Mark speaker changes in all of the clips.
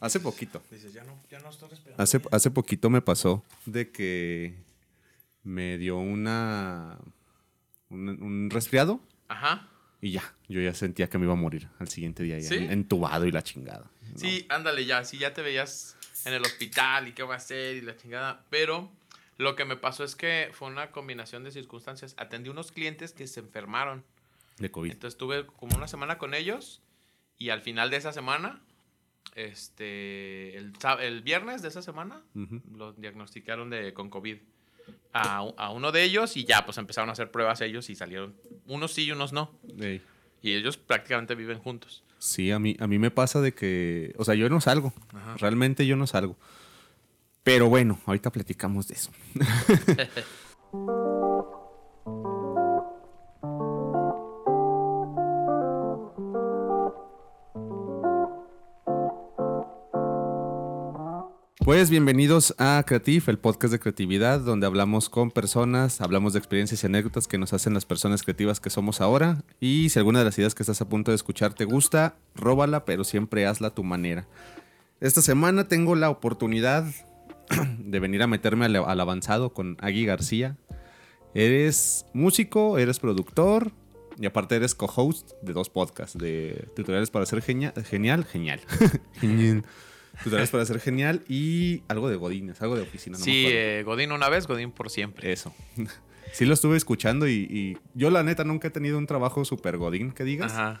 Speaker 1: Hace poquito.
Speaker 2: Dices, ya no, ya no estoy respirando.
Speaker 1: Hace, hace poquito me pasó de que me dio una. Un, un resfriado
Speaker 2: Ajá.
Speaker 1: y ya. Yo ya sentía que me iba a morir al siguiente día, ya
Speaker 2: ¿Sí?
Speaker 1: entubado y la chingada. ¿no?
Speaker 2: Sí, ándale ya, sí, ya te veías en el hospital y qué va a hacer y la chingada. Pero lo que me pasó es que fue una combinación de circunstancias. Atendí unos clientes que se enfermaron.
Speaker 1: De COVID.
Speaker 2: Entonces estuve como una semana con ellos y al final de esa semana, este, el, el viernes de esa semana,
Speaker 1: Ujú.
Speaker 2: lo diagnosticaron de, con COVID a, a uno de ellos y ya pues empezaron a hacer pruebas ellos y salieron, unos sí y unos no. Y ellos prácticamente viven juntos.
Speaker 1: Sí, a mí, a mí me pasa de que. O sea, yo no salgo.
Speaker 2: Ajá.
Speaker 1: Realmente yo no salgo. Pero bueno, ahorita platicamos de eso. Pues bienvenidos a Creative, el podcast de creatividad, donde hablamos con personas, hablamos de experiencias y anécdotas que nos hacen las personas creativas que somos ahora. Y si alguna de las ideas que estás a punto de escuchar te gusta, róbala, pero siempre hazla a tu manera. Esta semana tengo la oportunidad de venir a meterme al, avanzado con Agui García. Eres músico, eres productor y aparte eres co-host de dos podcasts de tutoriales para ser genia- genial, genial. Genial. Tutoriales para ser genial y algo de Godines, algo de oficina. no
Speaker 2: sí, eh, Godín una vez, Godín por siempre.
Speaker 1: Eso. Sí lo estuve escuchando y, y yo la neta nunca he tenido un trabajo super godín que digas.
Speaker 2: Ajá.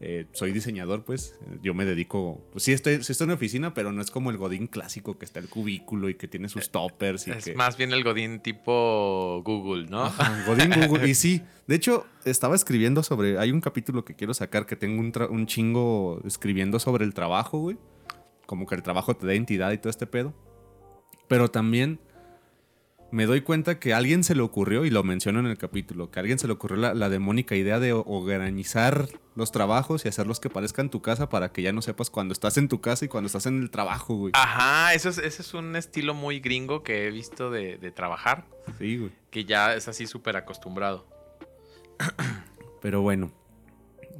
Speaker 1: Eh, soy diseñador, pues. Yo me dedico. Pues sí estoy, sí estoy en oficina, pero no es como el godín clásico que está el cubículo y que tiene sus toppers y
Speaker 2: Es
Speaker 1: que.
Speaker 2: más bien el Godín tipo Google, ¿no?
Speaker 1: Ajá, godín Google. Y sí, de hecho, estaba escribiendo sobre. Hay un capítulo que quiero sacar que tengo un, tra- un chingo escribiendo sobre el trabajo, güey. Como que el trabajo te da identidad y todo este pedo. Pero también me doy cuenta que a alguien se le ocurrió, y lo menciono en el capítulo, que a alguien se le ocurrió la, la demónica idea de organizar los trabajos y hacerlos que parezcan tu casa para que ya no sepas cuando estás en tu casa y cuando estás en el trabajo, güey.
Speaker 2: Ajá, eso es, ese es un estilo muy gringo que he visto de, de trabajar,
Speaker 1: Sí, güey.
Speaker 2: que ya es así súper acostumbrado.
Speaker 1: Pero bueno,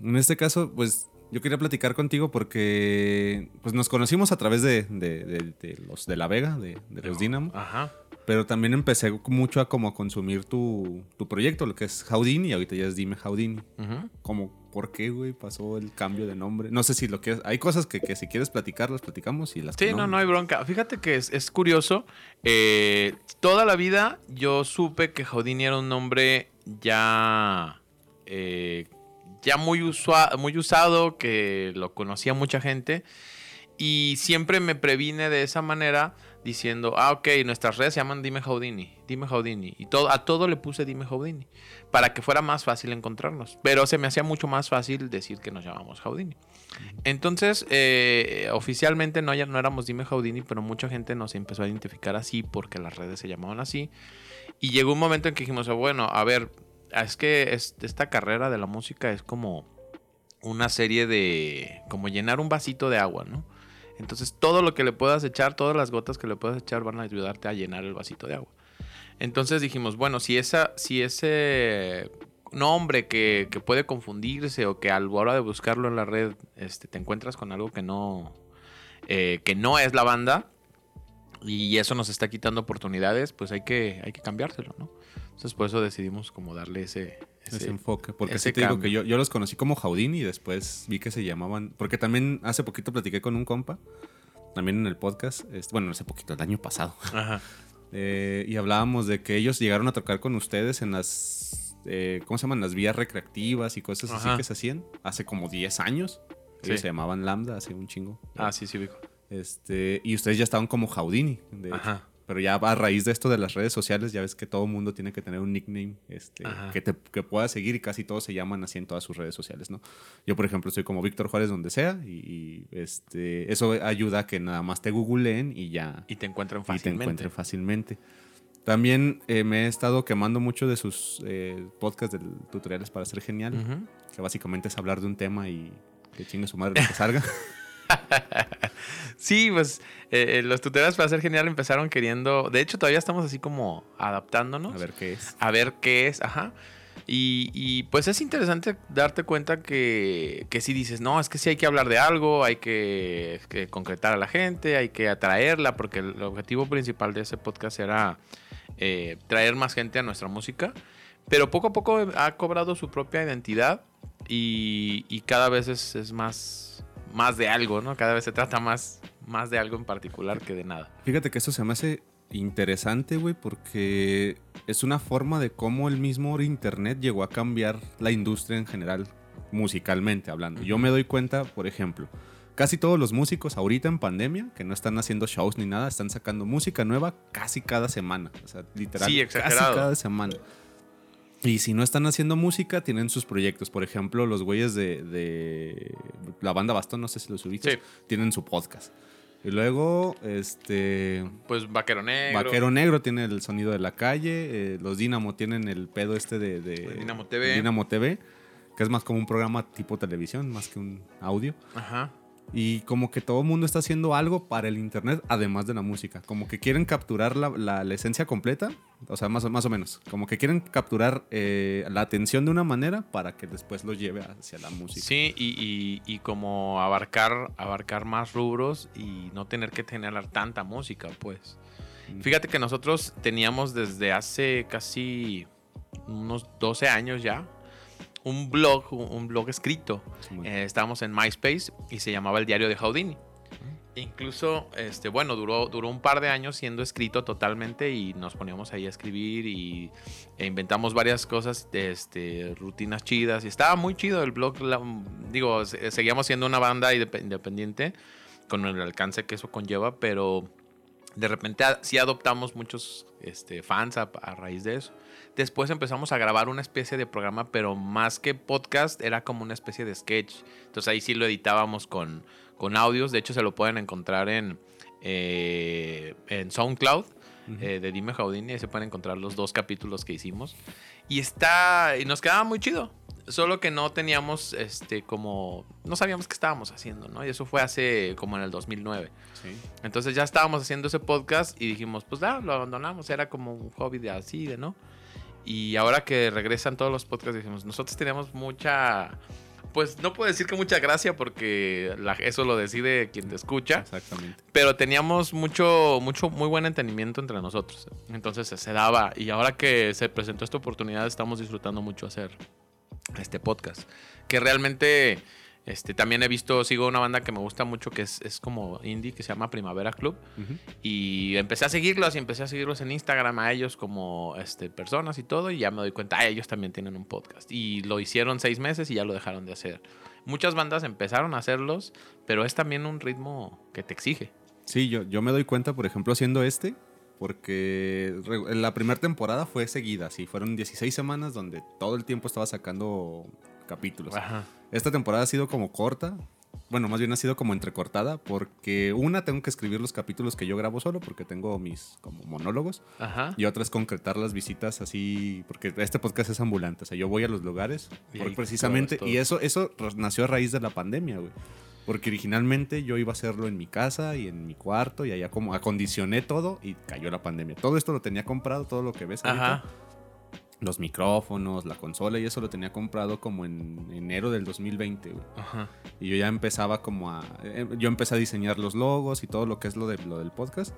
Speaker 1: en este caso, pues yo quería platicar contigo porque pues nos conocimos a través de, de- de- de los de La Vega, de, de los Dynamo,
Speaker 2: Ajá.
Speaker 1: pero también empecé mucho a como consumir tu, tu proyecto, lo que es Houdini, y ahorita ya es Dime Houdini.
Speaker 2: Ujú.
Speaker 1: Como, ¿por qué, güey, pasó el cambio de nombre? No sé si lo quieres, hay cosas que, que si quieres platicar, las platicamos y las que
Speaker 2: Sí, no, no hay bronca. Fíjate que es, es curioso. eh, toda la vida yo supe que Houdini era un nombre ya. eh, ya muy, usado, que lo conocía mucha gente. Y siempre me previne de esa manera diciendo, ah, ok, nuestras redes se llaman Dime Houdini, Dime Houdini. Y todo, a todo le puse Dime Houdini, para que fuera más fácil encontrarnos. Pero se me hacía mucho más fácil decir que nos llamamos Houdini. Entonces, eh, oficialmente no, ya no éramos Dime Houdini, pero mucha gente nos empezó a identificar así porque las redes se llamaban así. Y llegó un momento en que dijimos, bueno, a ver, es que es- esta carrera de la música es como una serie de, como llenar un vasito de agua, ¿no? Entonces todo lo que le puedas echar, todas las gotas que le puedas echar van a ayudarte a llenar el vasito de agua. Entonces dijimos, bueno, si, esa, si ese nombre que, que puede confundirse o que a la hora de buscarlo en la red este, te encuentras con algo que no, eh, que no es la banda y eso nos está quitando oportunidades, pues hay que, hay que cambiárselo, ¿no? Entonces por eso decidimos como darle ese...
Speaker 1: ese,
Speaker 2: ese-
Speaker 1: enfoque. Porque
Speaker 2: ese
Speaker 1: sí te digo que yo, yo los conocí como Houdini y después vi que se llamaban. Porque también hace poquito platiqué con un compa, también en el podcast. este, bueno, hace poquito, el año pasado.
Speaker 2: Ajá.
Speaker 1: eh, y hablábamos de que ellos llegaron a tocar con ustedes en las. eh, ¿Cómo se llaman? Las vías recreativas y cosas así
Speaker 2: Ajá.
Speaker 1: que se hacían hace como 10 años. Ellos
Speaker 2: Sí.
Speaker 1: se llamaban Lambda hace un chingo.
Speaker 2: Ah, sí, sí, ubico.
Speaker 1: Este, y ustedes ya estaban como Houdini. de hecho. Pero ya a raíz de esto de las redes sociales, ya ves que todo mundo tiene que tener un nickname este, que, te, que pueda seguir y casi todos se llaman así en todas sus redes sociales, ¿no? Yo, por ejemplo, soy como Víctor Juárez donde sea y, y, este, eso ayuda a que nada más te googleen y ya
Speaker 2: Y te encuentran
Speaker 1: y te
Speaker 2: fácilmente.
Speaker 1: encuentren fácilmente. También eh, me he estado quemando mucho de sus eh, podcasts de tutoriales para ser genial, que básicamente es hablar de un tema y que chingue su madre lo que salga.
Speaker 2: Sí, pues eh, eh, los tutoriales para ser genial empezaron queriendo. De hecho, todavía estamos así como adaptándonos.
Speaker 1: a ver qué es.
Speaker 2: a ver qué es, ajá. Y, y, pues es interesante darte cuenta que, que si dices, no, es que sí hay que hablar de algo, hay que, que concretar a la gente, hay que atraerla, porque el objetivo principal de ese podcast era eh, traer más gente a nuestra música. Pero poco a poco ha cobrado su propia identidad y, y cada vez es, es, más, más de algo, ¿no? Cada vez se trata más, más de algo en particular que de nada.
Speaker 1: Fíjate que eso se me hace interesante, güey, porque es una forma de cómo el mismo Internet llegó a cambiar la industria en general, musicalmente hablando. Yo me doy cuenta, por ejemplo, casi todos los músicos ahorita en pandemia, que no están haciendo shows ni nada, están sacando música nueva casi cada semana. O sea, literal,
Speaker 2: sí,
Speaker 1: casi cada semana. Y si no están haciendo música, tienen sus proyectos. Por ejemplo, los güeyes de, de la banda Bastón, no sé si los ubicas, sí. tienen su podcast. Y luego, este.
Speaker 2: Pues Vaquero Negro.
Speaker 1: Vaquero Negro tiene el sonido de la calle. Eh, los Dinamo tienen el pedo este de. de
Speaker 2: Dinamo TV.
Speaker 1: Dinamo TV. Que es más como un programa tipo televisión, más que un audio.
Speaker 2: Ajá.
Speaker 1: Y como que todo el mundo está haciendo algo para el internet, además de la música. Como que quieren capturar la, la, la esencia completa, o sea, más, más o menos. Como que quieren capturar eh, la atención de una manera para que después lo lleve hacia la música.
Speaker 2: Sí, y, y, y, como abarcar, abarcar más rubros y no tener que tener tanta música, pues. Mm. Fíjate que nosotros teníamos desde hace casi unos 12 años ya un blog, un blog escrito. Eh, estábamos en MySpace y se llamaba El Diario de Houdini. Uh-huh. Incluso, este, bueno, duró, duró un par de años siendo escrito totalmente y nos poníamos ahí a escribir y e inventamos varias cosas, este, rutinas chidas y estaba muy chido el blog. La, digo, seguíamos siendo una banda independiente con el alcance que eso conlleva, pero de repente sí adoptamos muchos este, fans a, a raíz de eso. Después empezamos a grabar una especie de programa, pero más que podcast, era como una especie de sketch. Entonces ahí sí lo editábamos con, con audios. De hecho, se lo pueden encontrar en, eh, en SoundCloud. Uh -huh. eh, de Dime Jaudini, y se pueden encontrar los dos capítulos que hicimos. Y está. Y nos quedaba muy chido. Solo que no teníamos este como. No sabíamos qué estábamos haciendo, ¿no? Y eso fue hace como en el 2009.
Speaker 1: Sí.
Speaker 2: Entonces ya estábamos haciendo ese podcast y dijimos, pues ya, lo abandonamos. Era como un hobby de así, de no. Y ahora que regresan todos los podcasts, dijimos, nosotros teníamos mucha. Pues no puedo decir que mucha gracia porque la, eso lo decide quien te escucha.
Speaker 1: Exactamente.
Speaker 2: Pero teníamos mucho, mucho, muy buen entendimiento entre nosotros. Entonces se daba. Y ahora que se presentó esta oportunidad, estamos disfrutando mucho hacer este podcast. Que realmente este, también he visto, sigo una banda que me gusta mucho que es, es como indie, que se llama Primavera Club. Uh -huh. Y empecé a seguirlos y empecé a seguirlos en Instagram a ellos como este, personas y todo. Y ya me doy cuenta, ah, ellos también tienen un podcast. Y lo hicieron seis meses y ya lo dejaron de hacer. Muchas bandas empezaron a hacerlos, pero es también un ritmo que te exige.
Speaker 1: Sí, yo, yo me doy cuenta, por ejemplo, haciendo este, porque la primera temporada fue seguida, sí, fueron 16 semanas donde todo el tiempo estaba sacando capítulos.
Speaker 2: Ajá.
Speaker 1: Esta temporada ha sido como corta. Bueno, más bien ha sido como entrecortada porque una tengo que escribir los capítulos que yo grabo solo porque tengo mis como monólogos
Speaker 2: Ajá.
Speaker 1: y otra es concretar las visitas así porque este podcast es ambulante, o sea, yo voy a los lugares
Speaker 2: Y
Speaker 1: precisamente y eso eso nació a raíz de la pandemia, güey. Porque originalmente yo iba a hacerlo en mi casa y en mi cuarto y allá como acondicioné todo y cayó la pandemia. Todo esto lo tenía comprado, todo lo que ves ahorita
Speaker 2: Ajá.
Speaker 1: Los micrófonos, la consola y eso lo tenía comprado como en enero del 2020, güey.
Speaker 2: Ajá.
Speaker 1: Y yo ya empezaba como a... eh, Yo empecé a diseñar los logos y todo lo que es lo, de, lo del podcast.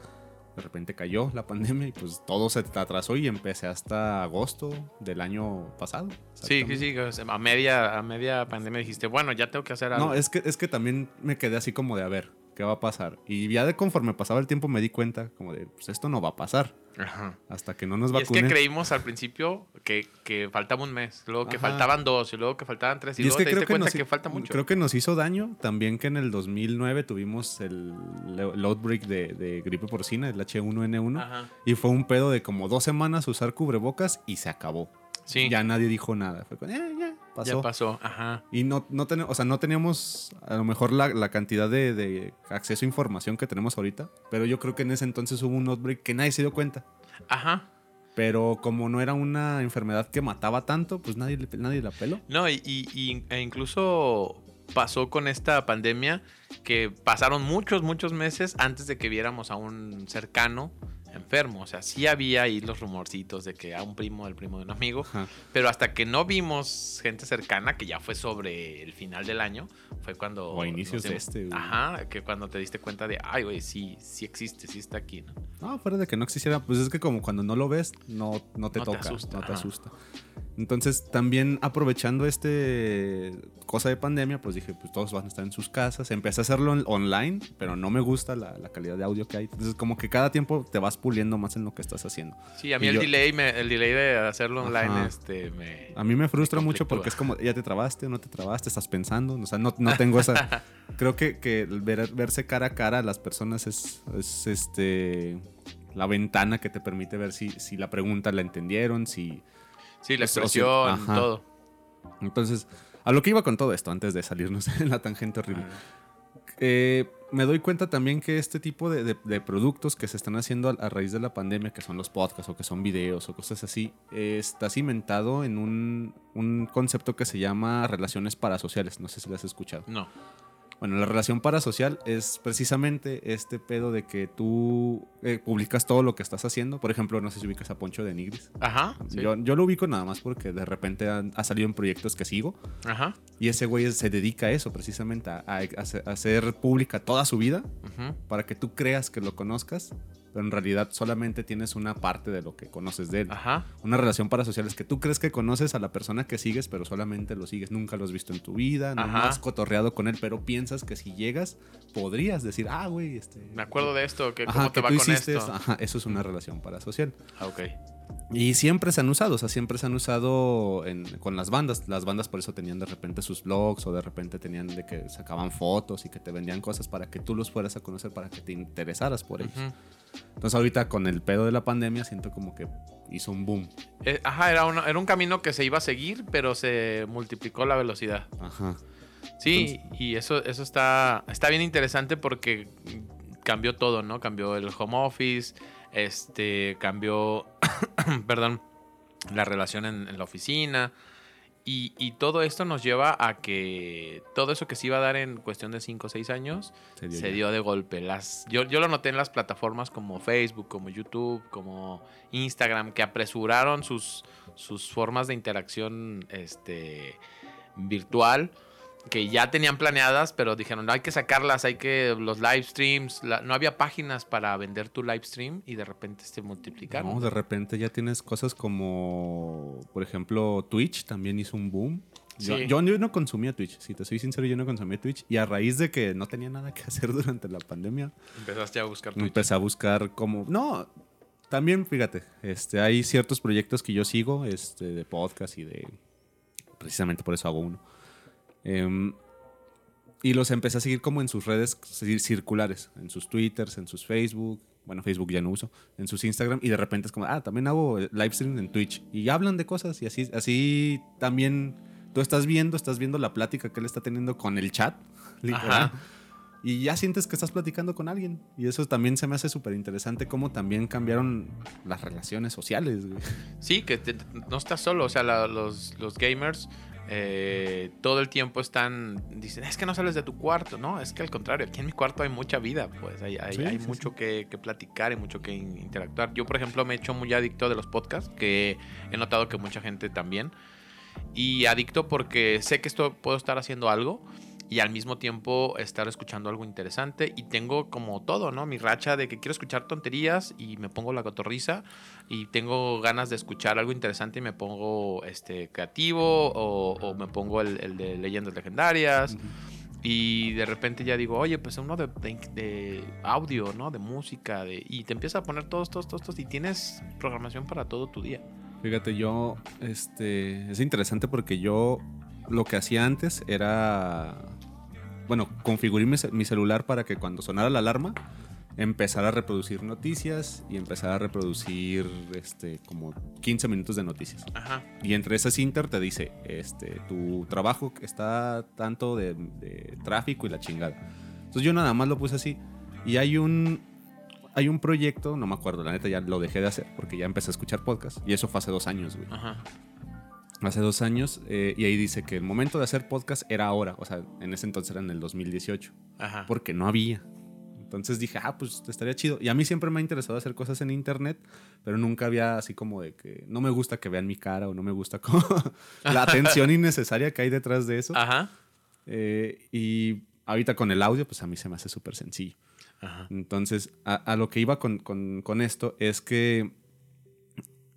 Speaker 1: De repente cayó la pandemia y pues todo se atrasó y empecé hasta agosto del año pasado.
Speaker 2: Sí, sí, sí. A media, a media pandemia dijiste, bueno, ya tengo que hacer algo.
Speaker 1: No, es que, es que también me quedé así como de a ver, ¿qué va a pasar? Y ya de conforme pasaba el tiempo me di cuenta como de, pues esto no va a pasar.
Speaker 2: Ajá.
Speaker 1: Hasta que no nos
Speaker 2: Y es
Speaker 1: vacunen.
Speaker 2: que creímos al principio que, que faltaba un mes, luego que
Speaker 1: Ajá.
Speaker 2: faltaban dos, y luego que faltaban tres, y,
Speaker 1: Y es
Speaker 2: luego
Speaker 1: que
Speaker 2: te
Speaker 1: creo
Speaker 2: diste
Speaker 1: que,
Speaker 2: cuenta
Speaker 1: nos,
Speaker 2: que falta mucho.
Speaker 1: creo que nos hizo daño también que en el 2009 tuvimos el, el outbreak de, de gripe porcina, el H1N1,
Speaker 2: Ajá.
Speaker 1: y fue un pedo de como dos semanas usar cubrebocas y se acabó.
Speaker 2: Sí,
Speaker 1: Ya nadie dijo nada. Fue con, "Eh, ya, pasó.
Speaker 2: ya pasó. Ajá.
Speaker 1: Y no, no, ten- o sea, no teníamos a lo mejor la, la cantidad de, de acceso a información que tenemos ahorita, pero yo creo que en ese entonces hubo un outbreak que nadie se dio cuenta.
Speaker 2: Ajá.
Speaker 1: Pero como no era una enfermedad que mataba tanto, pues nadie, nadie la peló.
Speaker 2: No, y- y- e incluso pasó con esta pandemia que pasaron muchos, muchos meses antes de que viéramos a un cercano enfermo. O sea, sí había ahí los rumorcitos de que a un primo del primo de un amigo.
Speaker 1: Ajá.
Speaker 2: Pero hasta que no vimos gente cercana, que ya fue sobre el final del año, fue cuando.
Speaker 1: O a inicios de este, güey.
Speaker 2: Ajá, que cuando te diste cuenta de, ay, güey, sí, sí existe, sí está aquí, ¿no?
Speaker 1: No, fuera de que no existiera, pues es que como cuando no lo ves, no, no te
Speaker 2: No te
Speaker 1: toca,
Speaker 2: asusta,
Speaker 1: no te
Speaker 2: ajá.
Speaker 1: asusta. Entonces, también aprovechando este cosa de pandemia, pues dije, pues todos van a estar en sus casas. Empecé a hacerlo online, pero no me gusta la, la calidad de audio que hay. Entonces, como que cada tiempo te vas puliendo más en lo que estás haciendo.
Speaker 2: Sí, a mí
Speaker 1: Y
Speaker 2: el
Speaker 1: yo-
Speaker 2: delay, me- el delay de hacerlo online,
Speaker 1: Ajá.
Speaker 2: este, me.
Speaker 1: A mí me frustra
Speaker 2: Me
Speaker 1: mucho porque es como, ya te trabaste o no te trabaste, estás pensando. O sea, no, no tengo esa. creo que, ver- verse cara a cara a las personas es, es este la ventana que te permite ver si, si la pregunta la entendieron, si.
Speaker 2: Sí, la
Speaker 1: o sea,
Speaker 2: expresión, todo.
Speaker 1: Entonces, a lo que iba con todo esto, antes de salirnos en la tangente horrible. Eh, me doy cuenta también que este tipo de, de- de productos que se están haciendo a, a raíz de la pandemia, que son los podcasts o que son videos o cosas así, eh, está cimentado en un, un concepto que se llama relaciones parasociales. No sé si lo has escuchado.
Speaker 2: No.
Speaker 1: Bueno, la relación parasocial es precisamente este pedo de que tú eh, publicas todo lo que estás haciendo. Por ejemplo, no sé si ubicas a Poncho de Nigris.
Speaker 2: Ajá. sí.
Speaker 1: Yo, yo lo ubico nada más porque de repente han- ha salido en proyectos que sigo.
Speaker 2: Ajá.
Speaker 1: Y ese güey se dedica a eso, precisamente, a, a- a hacer- pública toda su vida para que tú creas que lo conozcas, pero en realidad solamente tienes una parte de lo que conoces de él.
Speaker 2: Ajá.
Speaker 1: Una relación parasocial es que tú crees que conoces a la persona que sigues, pero solamente lo sigues, nunca lo has visto en tu vida, no
Speaker 2: Ajá.
Speaker 1: has cotorreado con él, pero piensas que si llegas podrías decir, ah, güey, este...
Speaker 2: Me acuerdo de esto, que
Speaker 1: Ajá,
Speaker 2: cómo te
Speaker 1: que
Speaker 2: va
Speaker 1: tú
Speaker 2: con
Speaker 1: hiciste
Speaker 2: esto.
Speaker 1: eso. Ajá, eso es una relación parasocial.
Speaker 2: Ah, ok.
Speaker 1: Y siempre se han usado, o sea, siempre se han usado en- con las bandas. Las bandas por eso tenían de repente sus blogs o de repente tenían de que sacaban fotos y que te vendían cosas para que tú los fueras a conocer, para que te interesaras por ellos.
Speaker 2: Ujú.
Speaker 1: Entonces ahorita con el pedo de la pandemia siento como que hizo un boom.
Speaker 2: Eh, ajá, era, una- era un camino que se iba a seguir, pero se multiplicó la velocidad.
Speaker 1: Ajá.
Speaker 2: Sí, y eso, eso está, está bien interesante porque cambió todo, ¿no? Cambió el home office, este, cambió, perdón, la relación en, en la oficina. Y, y todo esto nos lleva a que todo eso que se iba a dar en cuestión de 5 o 6 años
Speaker 1: Se dio
Speaker 2: se dio de golpe. Las, yo, yo lo noté en las plataformas como Facebook, como YouTube, como Instagram, que apresuraron sus, sus formas de interacción este, virtual, que ya tenían planeadas, pero dijeron, no, hay que sacarlas, hay que los live streams, la- no había páginas para vender tu live stream y de repente se multiplicaron.
Speaker 1: No, de repente ya tienes cosas como, por ejemplo, Twitch también hizo un boom. Yo,
Speaker 2: Sí.
Speaker 1: yo, yo no consumía Twitch, si te soy sincero, yo no consumía Twitch. Y a raíz de que no tenía nada que hacer durante la pandemia,
Speaker 2: Empezaste a buscar Twitch.
Speaker 1: empecé a buscar como... No, también fíjate, este, hay ciertos proyectos que yo sigo este, de podcast y de... Precisamente por eso hago uno. Em, y los empecé a seguir como en sus redes cir- circulares, en sus Twitters, en sus Facebook. Bueno, Facebook ya no uso, en sus Instagram. Y de repente es como, ah, también hago eh, live stream en Twitch. Y hablan de cosas y así, así también tú estás viendo, estás viendo la plática que él está teniendo con el chat. literal. Y ya sientes que estás platicando con alguien. Y eso también se me hace súper interesante cómo también cambiaron las relaciones sociales. güey.
Speaker 2: Sí, que te- no estás solo, o sea, la- los, los gamers eh, todo el tiempo están, dicen, es que no sales de tu cuarto, ¿no? Es que al contrario, aquí en mi cuarto hay mucha vida, pues hay, hay,
Speaker 1: Sí,
Speaker 2: hay
Speaker 1: sí,
Speaker 2: mucho Que, que platicar y mucho que in- interactuar. Yo, por ejemplo, me he hecho muy adicto de los podcasts, que he notado que mucha gente también. Y adicto porque sé que esto puedo estar haciendo algo y al mismo tiempo estar escuchando algo interesante y tengo como todo, ¿no? Mi racha de que quiero escuchar tonterías y me pongo la cotorriza y tengo ganas de escuchar algo interesante y me pongo este creativo o, o me pongo el, el de leyendas legendarias y de repente ya digo, oye, pues uno de, de- de audio, ¿no? De música de, y te empieza a poner todos, todos, todos, todos y tienes programación para todo tu día.
Speaker 1: Fíjate, yo, este, es interesante porque yo lo que hacía antes era, bueno, configuré mi, ce- mi celular para que cuando sonara la alarma empezara a reproducir noticias y empezara a reproducir, este, como 15 minutos de noticias.
Speaker 2: Ajá.
Speaker 1: Y entre esas inter te dice, este, tu trabajo está tanto de, de tráfico y la chingada. Entonces yo nada más lo puse así. Y hay un, hay un proyecto, no me acuerdo, la neta ya lo dejé de hacer porque ya empecé a escuchar podcast. Y eso fue hace dos años, güey.
Speaker 2: Ajá.
Speaker 1: Hace dos años. eh, y ahí dice que el momento de hacer podcast era ahora. O sea, en ese entonces era en el 2018.
Speaker 2: Ajá.
Speaker 1: Porque no había. Entonces dije, ah, pues estaría chido. Y a mí siempre me ha interesado hacer cosas en internet, pero nunca había así como de que no me gusta que vean mi cara o no me gusta como la atención innecesaria que hay detrás de eso.
Speaker 2: Ajá.
Speaker 1: Eh, y ahorita con el audio, pues a mí se me hace súper sencillo.
Speaker 2: Ajá.
Speaker 1: Entonces, a, a lo que iba con, con- con esto es que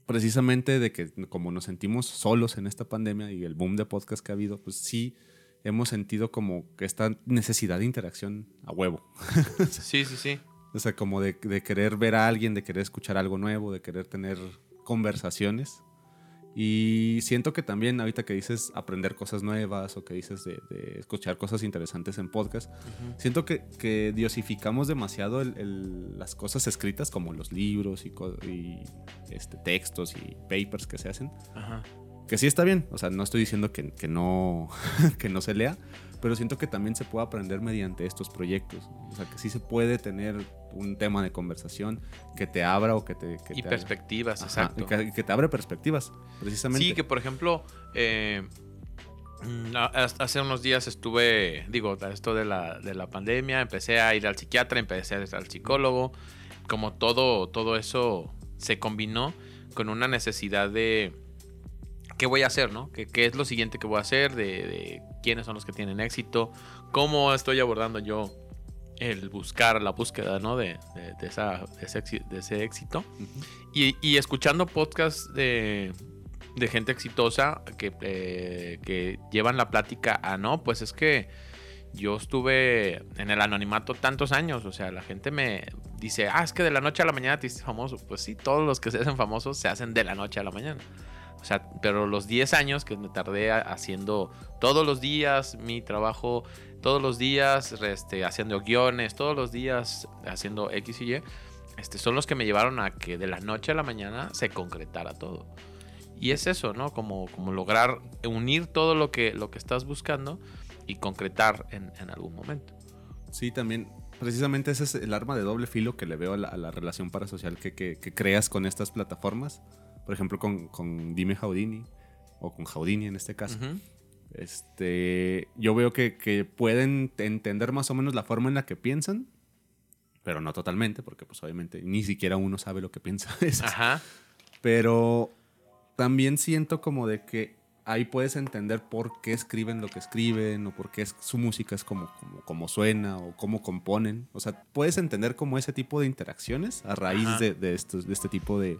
Speaker 1: precisamente de que como nos sentimos solos en esta pandemia y el boom de podcast que ha habido, pues sí hemos sentido como que esta necesidad de interacción a huevo.
Speaker 2: Sí, sí, sí.
Speaker 1: O sea, como de, de querer ver a alguien, de querer escuchar algo nuevo, de querer tener conversaciones. Y siento que también ahorita que dices aprender cosas nuevas o que dices de, de escuchar cosas interesantes en podcast, siento que, que diosificamos demasiado el- el- las cosas escritas como los libros y, y, este, textos y papers que se hacen.
Speaker 2: Ajá.
Speaker 1: Que sí está bien, o sea, no estoy diciendo que, que no, que no se lea, pero siento que también se puede aprender mediante estos proyectos. O sea, que sí se puede tener un tema de conversación que te abra o que te... Que
Speaker 2: Y
Speaker 1: te
Speaker 2: perspectivas,
Speaker 1: Ajá,
Speaker 2: exacto.
Speaker 1: Que, que te abre perspectivas, precisamente.
Speaker 2: Sí, que por ejemplo, eh, mm, hace unos días estuve, digo, esto de la, de la pandemia, empecé a ir al psiquiatra, empecé a ir al psicólogo, como todo, todo eso se combinó con una necesidad de qué voy a hacer, ¿no? ¿Qué, qué es lo siguiente que voy a hacer? De, de quiénes son los que tienen éxito, cómo estoy abordando yo el buscar, la búsqueda, ¿no? De, de- de esa, de ese, éxito. Y, y escuchando podcasts de, de gente exitosa que, eh, que llevan la plática a no, pues es que yo estuve en el anonimato tantos años. O sea, la gente me dice, ah, es que de la noche a la mañana te hiciste famoso. Pues sí, todos los que se hacen famosos se hacen de la noche a la mañana. O sea, pero los 10 años que me tardé haciendo todos los días mi trabajo, todos los días este, haciendo guiones, todos los días haciendo X y Y, este, son los que me llevaron a que de la noche a la mañana se concretara todo. Y es eso, ¿no? Como, como lograr unir todo lo que, lo que estás buscando y concretar en, algún momento.
Speaker 1: Sí, también. Precisamente ese es el arma de doble filo que le veo a la, relación parasocial que- que creas con estas plataformas. Por ejemplo, con, con Dime Houdini o con Houdini en este caso. Este, yo veo que, que pueden entender más o menos la forma en la que piensan, pero no totalmente, porque pues obviamente ni siquiera uno sabe lo que piensa.
Speaker 2: Ajá.
Speaker 1: Pero también siento como de que ahí puedes entender por qué escriben lo que escriben o por qué es- su música es como, como, como suena o cómo componen. O sea, puedes entender como ese tipo de interacciones a raíz de, de estos, de este tipo de,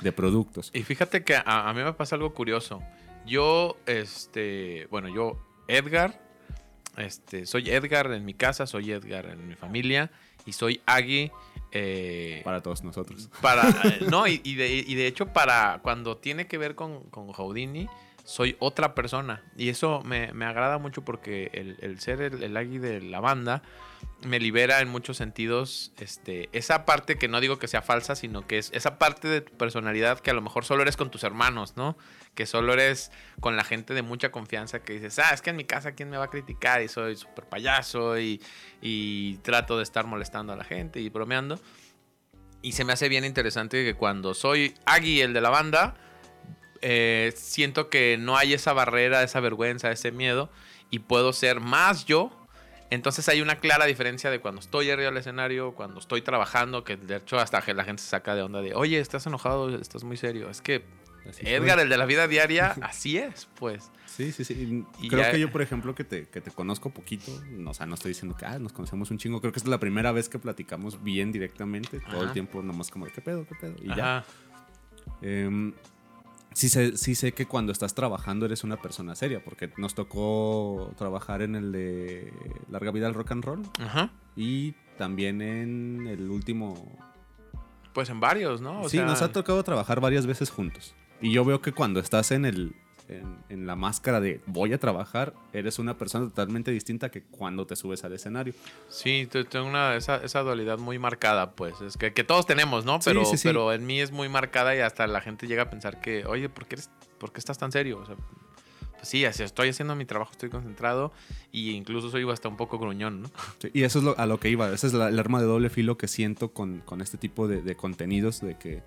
Speaker 1: de productos.
Speaker 2: Y fíjate que a, a mí me pasa algo curioso. Yo, este, bueno, yo, Edgar, este, soy Edgar en mi casa, soy Edgar en mi familia y soy Agui. eh,
Speaker 1: Para todos nosotros.
Speaker 2: para no y, y de, y de hecho para cuando tiene que ver con, con Houdini soy otra persona. Y eso me, me agrada mucho porque el, ser el, el Agui de la banda me libera en muchos sentidos este esa parte que no digo que sea falsa sino que es esa parte de tu personalidad que a lo mejor solo eres con tus hermanos no que solo eres con la gente de mucha confianza que dices ah es que en mi casa quién me va a criticar y soy súper payaso y, y trato de estar molestando a la gente y bromeando y se me hace bien interesante que cuando soy Agui, el de la banda, eh, siento que no hay esa barrera, esa vergüenza, ese miedo, y puedo ser más yo. Entonces hay una clara diferencia de cuando estoy arriba del escenario, cuando estoy trabajando, que de hecho hasta la gente se saca de onda de, oye, estás enojado, estás muy serio. Es que
Speaker 1: Así
Speaker 2: Edgar,
Speaker 1: fue.
Speaker 2: el de la vida diaria, así es, pues.
Speaker 1: Sí, sí, sí.
Speaker 2: Y
Speaker 1: creo
Speaker 2: ya-
Speaker 1: que yo, por ejemplo, que te, que te conozco poquito, no, o sea, no estoy diciendo que ah, nos conocemos un chingo. Creo que es la primera vez que platicamos bien directamente. Todo el
Speaker 2: Ajá.
Speaker 1: tiempo nomás como de qué pedo, qué pedo. Y ya.
Speaker 2: Ajá.
Speaker 1: Sí, sé, sí sé que cuando estás trabajando eres una persona seria, porque nos tocó trabajar en el de Larga Vida al Rock and Roll
Speaker 2: Ajá.
Speaker 1: y también en el último...
Speaker 2: Pues en varios, ¿no? O
Speaker 1: sí,
Speaker 2: sea,
Speaker 1: nos ha tocado trabajar varias veces juntos. Y yo veo que cuando estás en el... En, en la máscara de voy a trabajar, eres una persona totalmente distinta que cuando te subes al escenario.
Speaker 2: Sí, te- tengo una, esa, esa dualidad muy marcada, pues. Es que, que todos tenemos, ¿no?
Speaker 1: Sí,
Speaker 2: Pero,
Speaker 1: sí, sí.
Speaker 2: pero en mí es muy marcada y hasta la gente llega a pensar que, oye, ¿por qué, eres, ¿por qué estás tan serio? O sea, pues sí, así estoy haciendo mi trabajo, estoy concentrado y incluso soy hasta un poco gruñón, ¿no?
Speaker 1: Sí, y eso es lo- a lo que iba. Esa es la, el arma de doble filo que siento con, con este tipo de, de contenidos, de que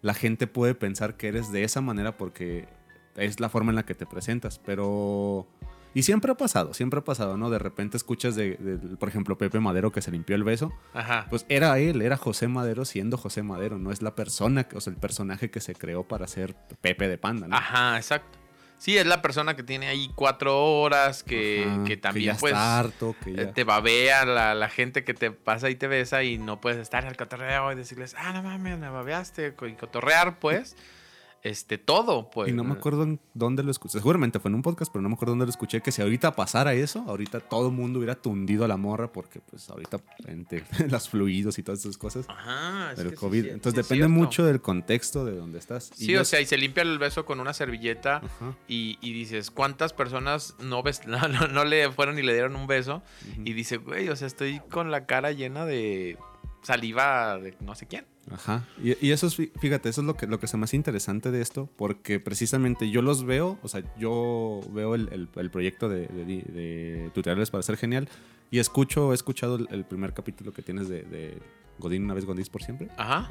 Speaker 1: la gente puede pensar que eres de esa manera porque es la forma en la que te presentas, pero... Y siempre ha pasado, siempre ha pasado, ¿no? De repente escuchas de, de, por ejemplo, Pepe Madero que se limpió el beso.
Speaker 2: Ajá.
Speaker 1: Pues era él, era José Madero siendo José Madero, no es la persona, o sea, el personaje que se creó para ser Pepe de Panda, ¿no?
Speaker 2: Ajá, exacto. Sí, es la persona que tiene ahí cuatro horas, que,
Speaker 1: Ajá,
Speaker 2: que también
Speaker 1: ya
Speaker 2: pues
Speaker 1: está harto, que
Speaker 2: eh,
Speaker 1: ya...
Speaker 2: te babea la, la gente que te pasa y te besa y no puedes estar al cotorreo y decirles, ah, no mames, me babeaste, y cotorrear, pues, este, todo, pues.
Speaker 1: Y no me acuerdo en dónde lo escuché. Seguramente fue en un podcast, pero no me acuerdo dónde lo escuché. Que si ahorita pasara eso, ahorita todo el mundo hubiera tundido a la morra porque, pues, ahorita entre las fluidos y todas esas cosas.
Speaker 2: Ajá, es que sí,
Speaker 1: COVID.
Speaker 2: sí,
Speaker 1: Entonces
Speaker 2: es
Speaker 1: depende
Speaker 2: cierto.
Speaker 1: mucho del contexto de donde estás.
Speaker 2: Sí, o sea, y se limpia el beso con una servilleta y, y dices, ¿cuántas personas no, ves, no, no- no le fueron y le dieron un beso? Y dice, güey, o sea, estoy con la cara llena de saliva de no sé quién.
Speaker 1: Ajá. Y, y eso es, fí- fíjate, eso es lo que, lo que me hace interesante de esto, porque precisamente yo los veo, o sea, yo veo el, el- el proyecto de, de- de tutoriales para ser genial y escucho, he escuchado el, el primer capítulo que tienes de, de Godín una vez, Godín por siempre.
Speaker 2: Ajá.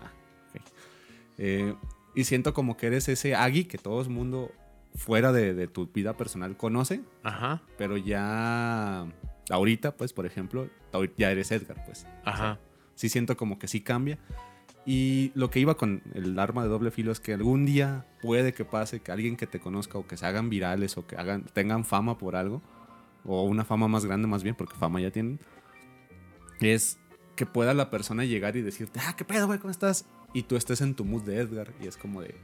Speaker 1: Eh, y siento como que eres ese Agui que todo el mundo fuera de, de tu vida personal conoce,
Speaker 2: Ajá.
Speaker 1: pero ya ahorita, pues, por ejemplo, ya eres Edgar, pues.
Speaker 2: Ajá.
Speaker 1: sí siento como que sí cambia. Y lo que iba con el arma de doble filo es que algún día puede que pase que alguien que te conozca o que se hagan virales o que hagan, tengan fama por algo, o una fama más grande más bien, porque fama ya tienen, es que pueda la persona llegar y decirte, ah, ¿qué pedo, güey? ¿Cómo estás? Y tú estés en tu mood de Edgar y es como de,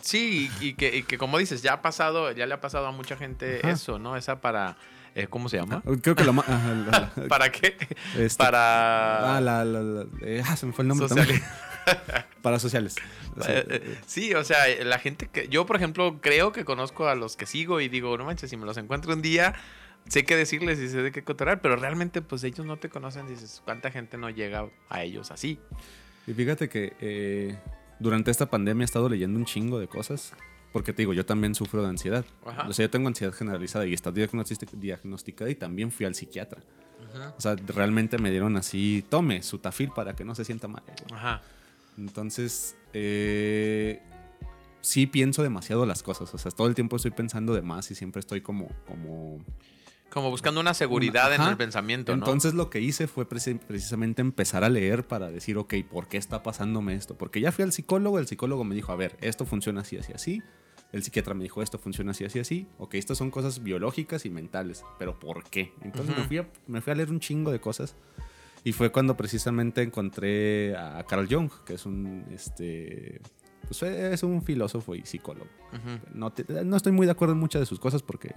Speaker 2: Sí, y, que, y que como dices, ya ha pasado, ya le ha pasado a mucha gente
Speaker 1: Ajá.
Speaker 2: eso, ¿no? Esa para, eh, ¿cómo se llama?
Speaker 1: creo que ajá, la- la-
Speaker 2: ¿Para qué?
Speaker 1: este,
Speaker 2: Para
Speaker 1: Ah, la, eh, ah, se me fue el nombre
Speaker 2: sociali-
Speaker 1: también. Para sociales. Sí,
Speaker 2: Eh, eh, Sí, o sea, la gente que. Yo, por ejemplo, creo que conozco a los que sigo y digo, no manches, si me los encuentro un día, sé qué decirles y sé de qué cotorar, pero realmente, pues ellos no te conocen. Dices, ¿cuánta gente no llega a ellos así?
Speaker 1: Y fíjate que eh, durante esta pandemia he estado leyendo un chingo de cosas. Porque te digo, yo también sufro de ansiedad.
Speaker 2: Ajá.
Speaker 1: O sea, yo tengo ansiedad generalizada y está diagnostic- diagnosticada y también fui al psiquiatra. O sea, realmente me dieron así, tome su tafil para que no se sienta mal.
Speaker 2: Ajá.
Speaker 1: Entonces, eh, sí pienso demasiado las cosas. O sea, todo el tiempo estoy pensando de más y siempre estoy como... como
Speaker 2: Como buscando una seguridad en
Speaker 1: Ajá.
Speaker 2: el pensamiento, ¿no?
Speaker 1: Entonces lo que hice fue preci- precisamente empezar a leer para decir, ok, ¿por qué está pasándome esto? Porque ya fui al psicólogo, el psicólogo me dijo, a ver, esto funciona así, así, así. El psiquiatra me dijo, esto funciona así, así, así. Ok, estas son cosas biológicas y mentales, pero ¿por qué? Entonces me,
Speaker 2: Ujú.
Speaker 1: fui a, me fui a leer un chingo de cosas. Y fue cuando precisamente encontré a Carl Jung, que es un, este, pues es un filósofo y psicólogo.
Speaker 2: Ujú.
Speaker 1: No, te- no estoy muy de acuerdo en muchas de sus cosas porque...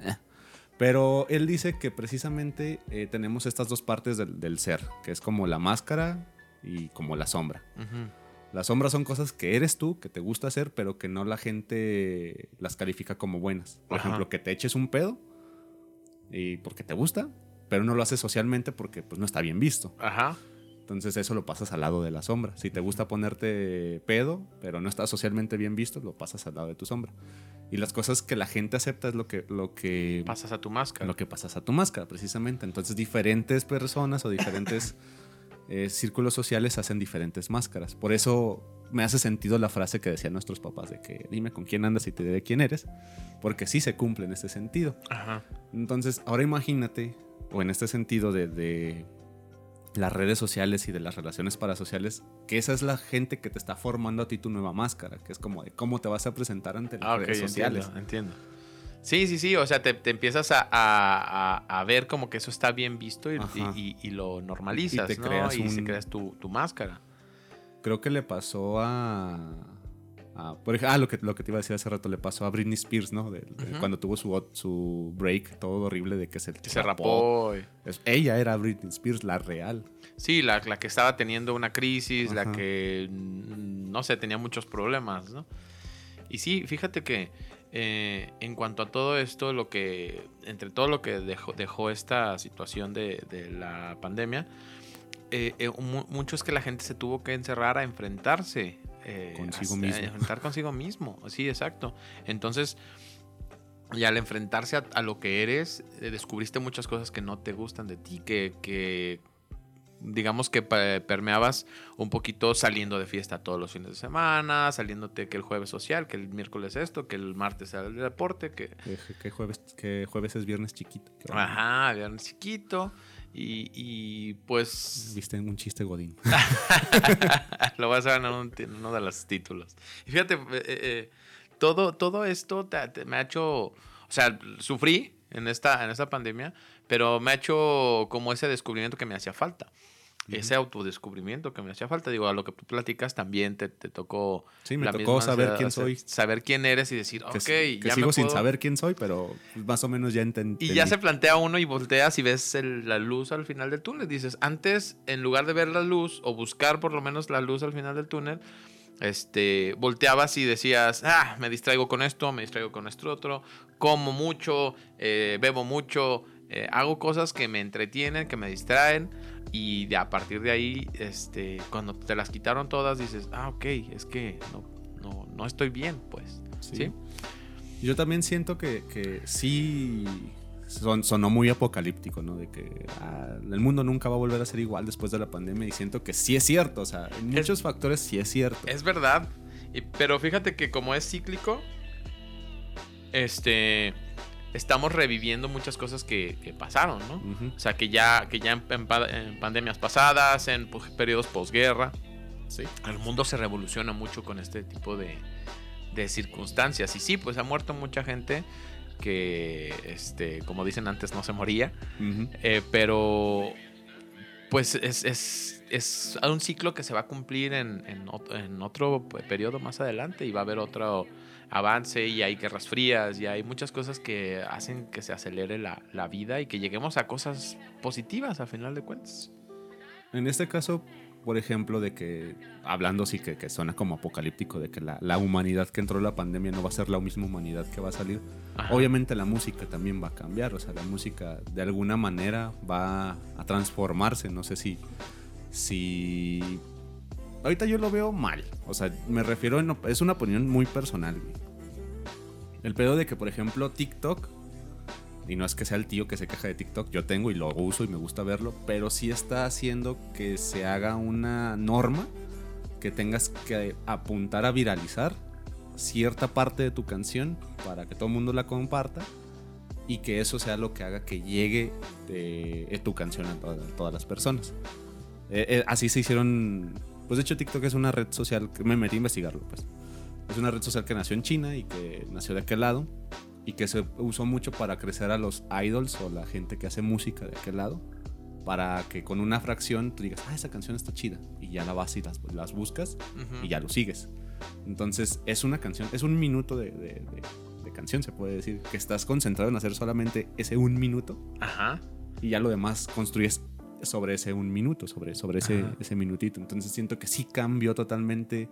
Speaker 1: eh. Pero él dice que precisamente eh, tenemos estas dos partes del, del ser, que es como la máscara y como la sombra.
Speaker 2: Ujú.
Speaker 1: Las sombras son cosas que eres tú, que te gusta hacer, pero que no la gente las califica como buenas. Por
Speaker 2: Ajá.
Speaker 1: ejemplo, que te eches un pedo y porque te gusta, pero no lo haces socialmente porque pues, no está bien visto.
Speaker 2: Ajá.
Speaker 1: Entonces eso lo pasas al lado de la sombra. Si te gusta ponerte pedo, pero no está socialmente bien visto, lo pasas al lado de tu sombra. Y las cosas que la gente acepta es lo que, lo que,
Speaker 2: Pasas a tu máscara.
Speaker 1: lo que pasas a tu máscara, precisamente. Entonces diferentes personas o diferentes eh, círculos sociales hacen diferentes máscaras. Por eso me hace sentido la frase que decían nuestros papás de que dime con quién andas y te diré quién eres, porque sí se cumple en ese sentido.
Speaker 2: Ajá.
Speaker 1: Entonces, ahora imagínate, o en este sentido de, de las redes sociales y de las relaciones parasociales, que esa es la gente que te está formando a ti tu nueva máscara, que es como de cómo te vas a presentar ante las
Speaker 2: Ah,
Speaker 1: redes sociales.
Speaker 2: entiendo, entiendo. Sí, sí, sí. O sea, te, te empiezas a, a- a- ver como que eso está bien visto y, y- y- y lo normalizas,
Speaker 1: Y te
Speaker 2: ¿no?
Speaker 1: creas
Speaker 2: se creas tu, tu máscara.
Speaker 1: Creo que le pasó a... a- por ejemplo, ah, lo que, lo que te iba a decir hace rato, le pasó a Britney Spears, ¿no? De- de
Speaker 2: Ujú.
Speaker 1: Cuando tuvo su, su break todo horrible de que se,
Speaker 2: Que se rapó.
Speaker 1: Es- ella era Britney Spears, la real.
Speaker 2: Sí, la, la que estaba teniendo una crisis, la que, no sé, tenía muchos problemas, ¿no? Y sí, fíjate que eh, en cuanto a todo esto, lo que, entre todo lo que dejó, dejó esta situación de, de la pandemia, eh, eh, mu- mucho es que la gente se tuvo que encerrar a enfrentarse. eh,
Speaker 1: Consigo mismo.
Speaker 2: A enfrentar consigo mismo, sí, exacto. Entonces, y al enfrentarse a, a lo que eres, descubriste muchas cosas que no te gustan de ti, que, que digamos que permeabas un poquito saliendo de fiesta todos los fines de semana, saliéndote que el jueves social, que el miércoles esto, que el martes el deporte, que...
Speaker 1: Que, jueves, que jueves es viernes chiquito.
Speaker 2: Ajá, viernes chiquito. Y, pues...
Speaker 1: Viste un chiste godín.
Speaker 2: Lo vas a ver en, uno de los títulos. Y fíjate, eh, eh, todo, todo esto me ha hecho... O sea, sufrí en esta, en esta pandemia, pero me ha hecho como ese descubrimiento que me hacía falta. Ese autodescubrimiento que me hacía falta. Digo, a lo que tú platicas también te, te tocó.
Speaker 1: Sí, me tocó saber quién soy.
Speaker 2: Saber quién eres y decir, ok, que
Speaker 1: ya sigo sin saber quién soy, pero más o menos ya entendí.
Speaker 2: Y ya se plantea uno y volteas y ves la luz al final del túnel. Dices, antes, en lugar de ver la luz o buscar por lo menos la luz al final del túnel, este, volteabas y decías, ah, me distraigo con esto, me distraigo con esto otro, como mucho, eh, bebo mucho, eh, hago cosas que me entretienen, que me distraen y de, a partir de ahí, este, cuando te las quitaron todas, dices, ah, ok, es que no, no, no estoy bien, pues. Sí.
Speaker 1: Yo también siento que, que sí son, sonó muy apocalíptico, ¿no? De que ah, el mundo nunca va a volver a ser igual después de la pandemia y siento que sí es cierto, o sea, en muchos factores sí es cierto.
Speaker 2: Es verdad, pero fíjate que como es cíclico, este estamos reviviendo muchas cosas que, pasaron, ¿no? O sea, que ya, que ya en, pandemias pasadas, en periodos posguerra, ¿sí? el mundo se revoluciona mucho con este tipo de, de, circunstancias. Y sí, pues ha muerto mucha gente que, este, como dicen antes, no se moría, eh, pero pues es, es, es, un ciclo que se va a cumplir en, en, en otro periodo más adelante y va a haber otro avance y hay guerras frías y hay muchas cosas que hacen que se acelere la, la vida y que lleguemos a cosas positivas al final de cuentas.
Speaker 1: En este caso, por ejemplo, de que, hablando sí que, que suena como apocalíptico, de que la, la, humanidad que entró en la pandemia no va a ser la misma humanidad que va a salir, obviamente la música también va a cambiar, o sea, la música de alguna manera va a transformarse, no sé si, si ahorita yo lo veo mal. O sea, me refiero, es una opinión muy personal. El pedo de que, por ejemplo, TikTok, y no es que sea el tío que se queja de TikTok, yo tengo y lo uso y me gusta verlo, pero sí está haciendo que se haga una norma que tengas que apuntar a viralizar cierta parte de tu canción para que todo el mundo la comparta y que eso sea lo que haga que llegue de, tu canción a, todas las personas. Eh, eh, así se hicieron pues de hecho TikTok es una red social que me metí a investigarlo, pues. Es una red social que nació en China y que nació de aquel lado y que se usó mucho para crecer a los idols o la gente que hace música de aquel lado para que con una fracción tú digas, ah, esa canción está chida y ya la vas y las, las buscas y ya lo sigues. Entonces es una canción, es un minuto de, de, de, canción, se puede decir, que estás concentrado en hacer solamente ese un minuto.
Speaker 2: Ajá.
Speaker 1: Y ya lo demás construyes sobre ese un minuto, sobre, sobre ese, ese minutito. Entonces siento que sí cambió totalmente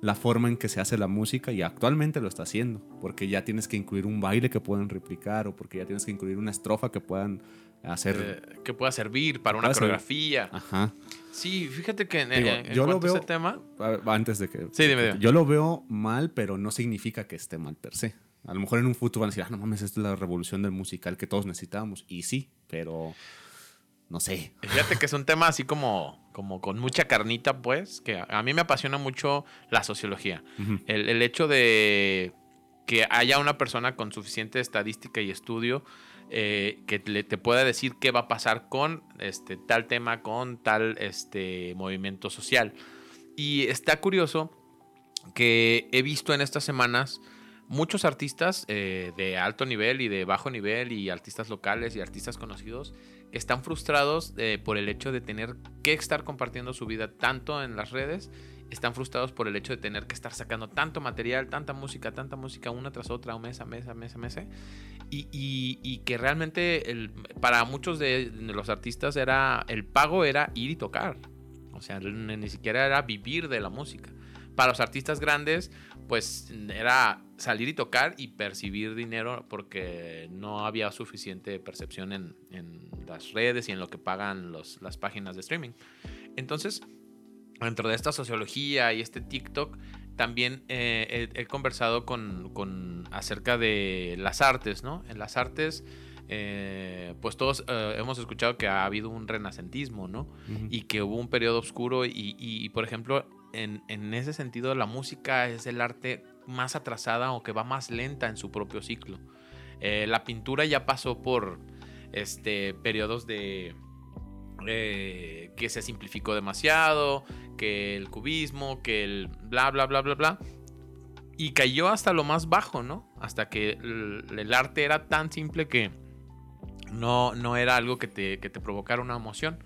Speaker 1: la forma en que se hace la música y actualmente lo está haciendo, porque ya tienes que incluir un baile que puedan replicar o porque ya tienes que incluir una estrofa que puedan hacer...
Speaker 2: Eh, que pueda servir para una coreografía.
Speaker 1: Ajá.
Speaker 2: Sí, fíjate que en, yo lo veo, ese tema...
Speaker 1: Antes de que...
Speaker 2: Sí, dime,
Speaker 1: Yo lo veo mal, pero no significa que esté mal per se. A lo mejor en un futuro van a decir, ah, no mames, esta es la revolución del musical que todos necesitábamos. Y sí, pero no sé.
Speaker 2: Fíjate que es un tema así como, como con mucha carnita, pues, que a mí me apasiona mucho la sociología. el, hecho de que haya una persona con suficiente estadística y estudio eh, que te pueda decir qué va a pasar con este, tal tema, con tal este, movimiento social. Y está curioso que he visto en estas semanas muchos artistas eh, de alto nivel y de bajo nivel y artistas locales y artistas conocidos están frustrados eh, por el hecho de tener que estar compartiendo su vida tanto en las redes, están frustrados por el hecho de tener que estar sacando tanto material, tanta música, tanta música una tras otra, mes a mes a mes a mes, y, y, que realmente el, para muchos de los artistas era el pago era ir y tocar, o sea, ni siquiera era vivir de la música. Para los artistas grandes, pues era salir y tocar y percibir dinero porque no había suficiente percepción en, las redes y en lo que pagan los, las páginas de streaming. Entonces, dentro de esta sociología y este TikTok, también eh, he, conversado con, acerca de las artes, ¿no? En las artes eh, pues todos eh, hemos escuchado que ha habido un renacentismo, ¿no? Y que hubo un periodo oscuro y, y, por ejemplo, en, en ese sentido la música es el arte más atrasada o que va más lenta en su propio ciclo. Eh, la pintura ya pasó por este, periodos de... eh, que se simplificó demasiado, que el cubismo, que el bla, bla, bla, bla, bla. Y cayó hasta lo más bajo, ¿no? Hasta que el, el arte era tan simple que no, no era algo que te, que te provocara una emoción.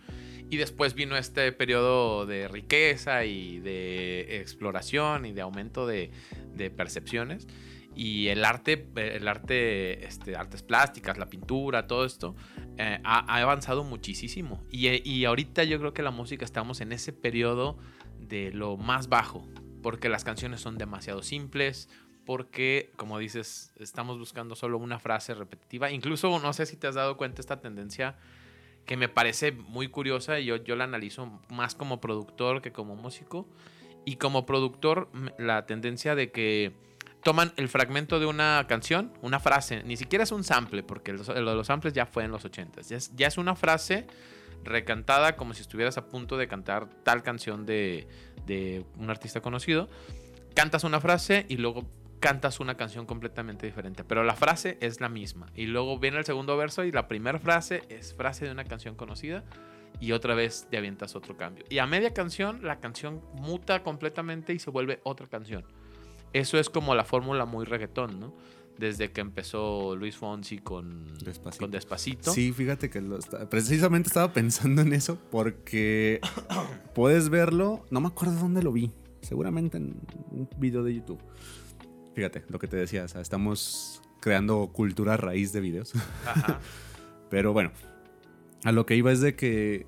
Speaker 2: Y después vino este periodo de riqueza y de exploración y de aumento de, de percepciones. Y el arte, el arte, este, artes plásticas, la pintura, todo esto, eh, ha, ha avanzado muchísimo. Y, y ahorita yo creo que la música estamos en ese periodo de lo más bajo, porque las canciones son demasiado simples, porque, como dices, estamos buscando solo una frase repetitiva. Incluso, no sé si te has dado cuenta esta tendencia que me parece muy curiosa y yo, yo la analizo más como productor que como músico. Y como productor, la tendencia de que toman el fragmento de una canción, una frase, ni siquiera es un sample, porque lo de los samples ya fue en los 80s. Ya es, ya es una frase recantada como si estuvieras a punto de cantar tal canción de, de un artista conocido. Cantas una frase y luego cantas una canción completamente diferente, pero la frase es la misma. Y luego viene el segundo verso y la primera frase es frase de una canción conocida y otra vez te avientas otro cambio. Y a media canción la canción muta completamente y se vuelve otra canción. Eso es como la fórmula muy reggaetón, ¿no? Desde que empezó Luis Fonsi con
Speaker 1: Despacito.
Speaker 2: con Despacito.
Speaker 1: Sí, fíjate que lo está- precisamente estaba pensando en eso porque puedes verlo, no me acuerdo dónde lo vi, seguramente en un video de YouTube. Fíjate, lo que te decía, o sea, estamos creando cultura a raíz de videos.
Speaker 2: Ajá.
Speaker 1: Pero bueno, a lo que iba es de que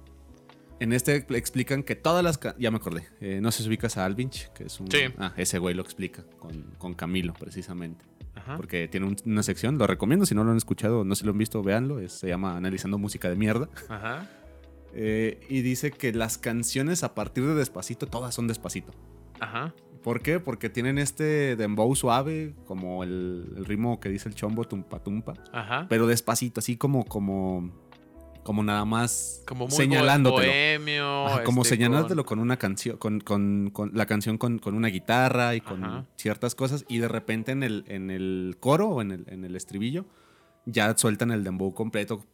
Speaker 1: en este explican que todas las... Ya me acordé. eh, no sé si ubicas a Alvinch, que es un...
Speaker 2: Sí.
Speaker 1: Ah, ese güey lo explica con, con Camilo, precisamente.
Speaker 2: Ajá.
Speaker 1: Porque tiene un- una sección, lo recomiendo, si no lo han escuchado, no se lo han visto, véanlo. es- se llama Analizando Música de Mierda.
Speaker 2: Ajá.
Speaker 1: Eh, y dice que las canciones a partir de Despacito, todas son Despacito.
Speaker 2: Ajá.
Speaker 1: ¿Por qué? Porque tienen este dembow suave, como el, el ritmo que dice el chombo, tumpa tumpa.
Speaker 2: Ajá.
Speaker 1: Pero despacito, así como, como, como nada más
Speaker 2: Como muy
Speaker 1: señalándotelo.
Speaker 2: bohemio.
Speaker 1: Ajá, como
Speaker 2: este,
Speaker 1: señalándolo
Speaker 2: con-
Speaker 1: con una canción, con, con- con la canción con, con una guitarra y con
Speaker 2: Ajá.
Speaker 1: ciertas cosas. Y de repente en el, en el coro o en el, en el estribillo ya sueltan el dembow completo,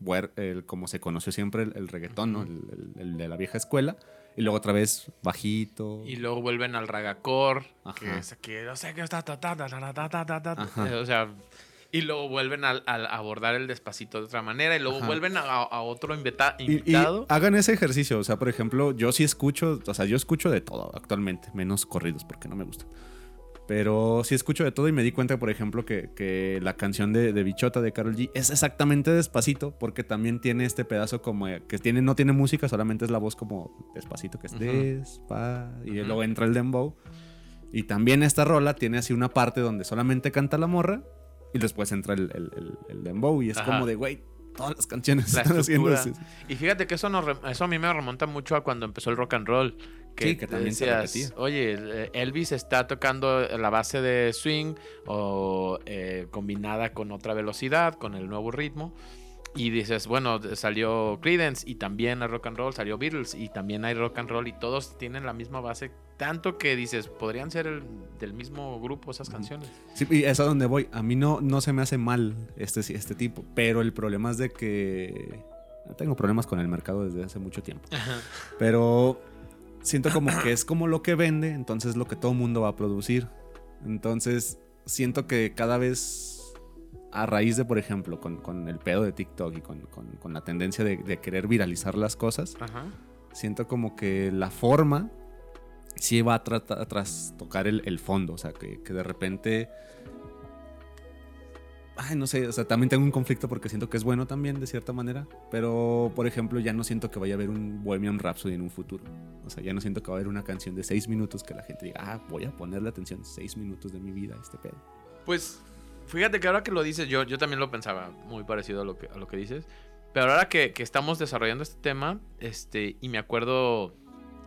Speaker 1: como se conoció siempre el, el reggaetón, ¿no? el, el, de la vieja escuela. Y luego otra vez bajito.
Speaker 2: Y luego vuelven al ragacor, que es aquí, no sé qué está, ta, ta, ta, O sea, y luego vuelven a, a, abordar el despacito de otra manera y luego
Speaker 1: Ajá.
Speaker 2: vuelven a, a otro invita,
Speaker 1: invitado. Y,
Speaker 2: y
Speaker 1: hagan ese ejercicio, o sea, por ejemplo, yo sí escucho, o sea, yo escucho de todo actualmente, menos corridos porque no me gustan. Pero sí escucho de todo y me di cuenta, por ejemplo, que, que la canción de, de Bichota de Carol G es exactamente despacito porque también tiene este pedazo como que tiene, no tiene música, solamente es la voz como despacito, que es
Speaker 2: Ujú.
Speaker 1: despa y
Speaker 2: Ujú.
Speaker 1: luego entra el dembow. Y también esta rola tiene así una parte donde solamente canta la morra y después entra el, el, el- el dembow y es
Speaker 2: Ajá.
Speaker 1: como de, güey, todas las canciones
Speaker 2: La
Speaker 1: están haciendo eso.
Speaker 2: Y fíjate que eso, nos eso a mí me remonta mucho a cuando empezó el rock and roll. Que,
Speaker 1: Sí, que también se
Speaker 2: decías,
Speaker 1: repetía.
Speaker 2: Oye, eh, Elvis está tocando la base de swing o eh, combinada con otra velocidad, con el nuevo ritmo. Y dices, bueno, salió Creedence y también hay rock and roll, salió Beatles y también hay rock and roll y todos tienen la misma base. Tanto que dices, podrían ser el- del mismo grupo esas canciones.
Speaker 1: Sí, y es a donde voy. A mí no, no se me hace mal este, este tipo, pero el problema es de que tengo problemas con el mercado desde hace mucho tiempo. Pero siento como que es como lo que vende, entonces lo que todo el mundo va a producir. Entonces siento que cada vez a raíz de, por ejemplo, con, con el pedo de TikTok y con, con- con la tendencia de, de querer viralizar las cosas,
Speaker 2: Ajá.
Speaker 1: siento como que la forma sí va a tratar tras tocar el, el fondo. O sea, que, que de repente. Ay, no sé, o sea, también tengo un conflicto porque siento que es bueno también, de cierta manera. Pero, por ejemplo, ya no siento que vaya a haber un Bohemian Rhapsody en un futuro. O sea, ya no siento que va a haber una canción de seis minutos que la gente diga, ah, voy a ponerle atención seis minutos de mi vida a este pedo.
Speaker 2: Pues fíjate que ahora que lo dices, yo, yo también lo pensaba muy parecido a lo que, a lo que dices. Pero ahora que, que estamos desarrollando este tema, este, y me acuerdo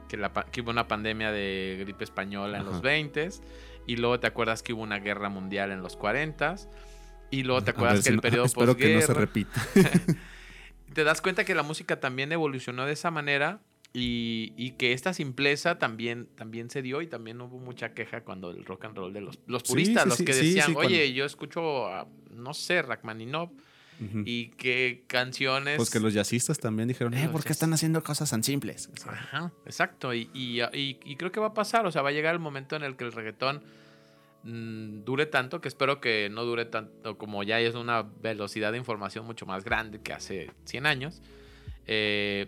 Speaker 2: que, la, que hubo una pandemia de gripe española en
Speaker 1: Ajá.
Speaker 2: los 20 y luego te acuerdas que hubo una guerra mundial en los 40 Y luego te acuerdas que el periodo
Speaker 1: Espero que no se repita.
Speaker 2: te das cuenta que la música también evolucionó de esa manera y, que esta simpleza también, también se dio y también hubo mucha queja cuando el rock and roll de los, los puristas, los que decían, oye, yo escucho, a, no sé, Rachmaninoff. Y qué canciones.
Speaker 1: Pues que los jazzistas también dijeron, eh, ¿por qué están haciendo cosas tan simples?
Speaker 2: Ajá, exacto. Y, y, creo que va a pasar. O sea, va a llegar el momento en el que el reggaetón mm, dure tanto, que espero que no dure tanto, como ya es una velocidad de información mucho más grande que hace 100 años. Eh,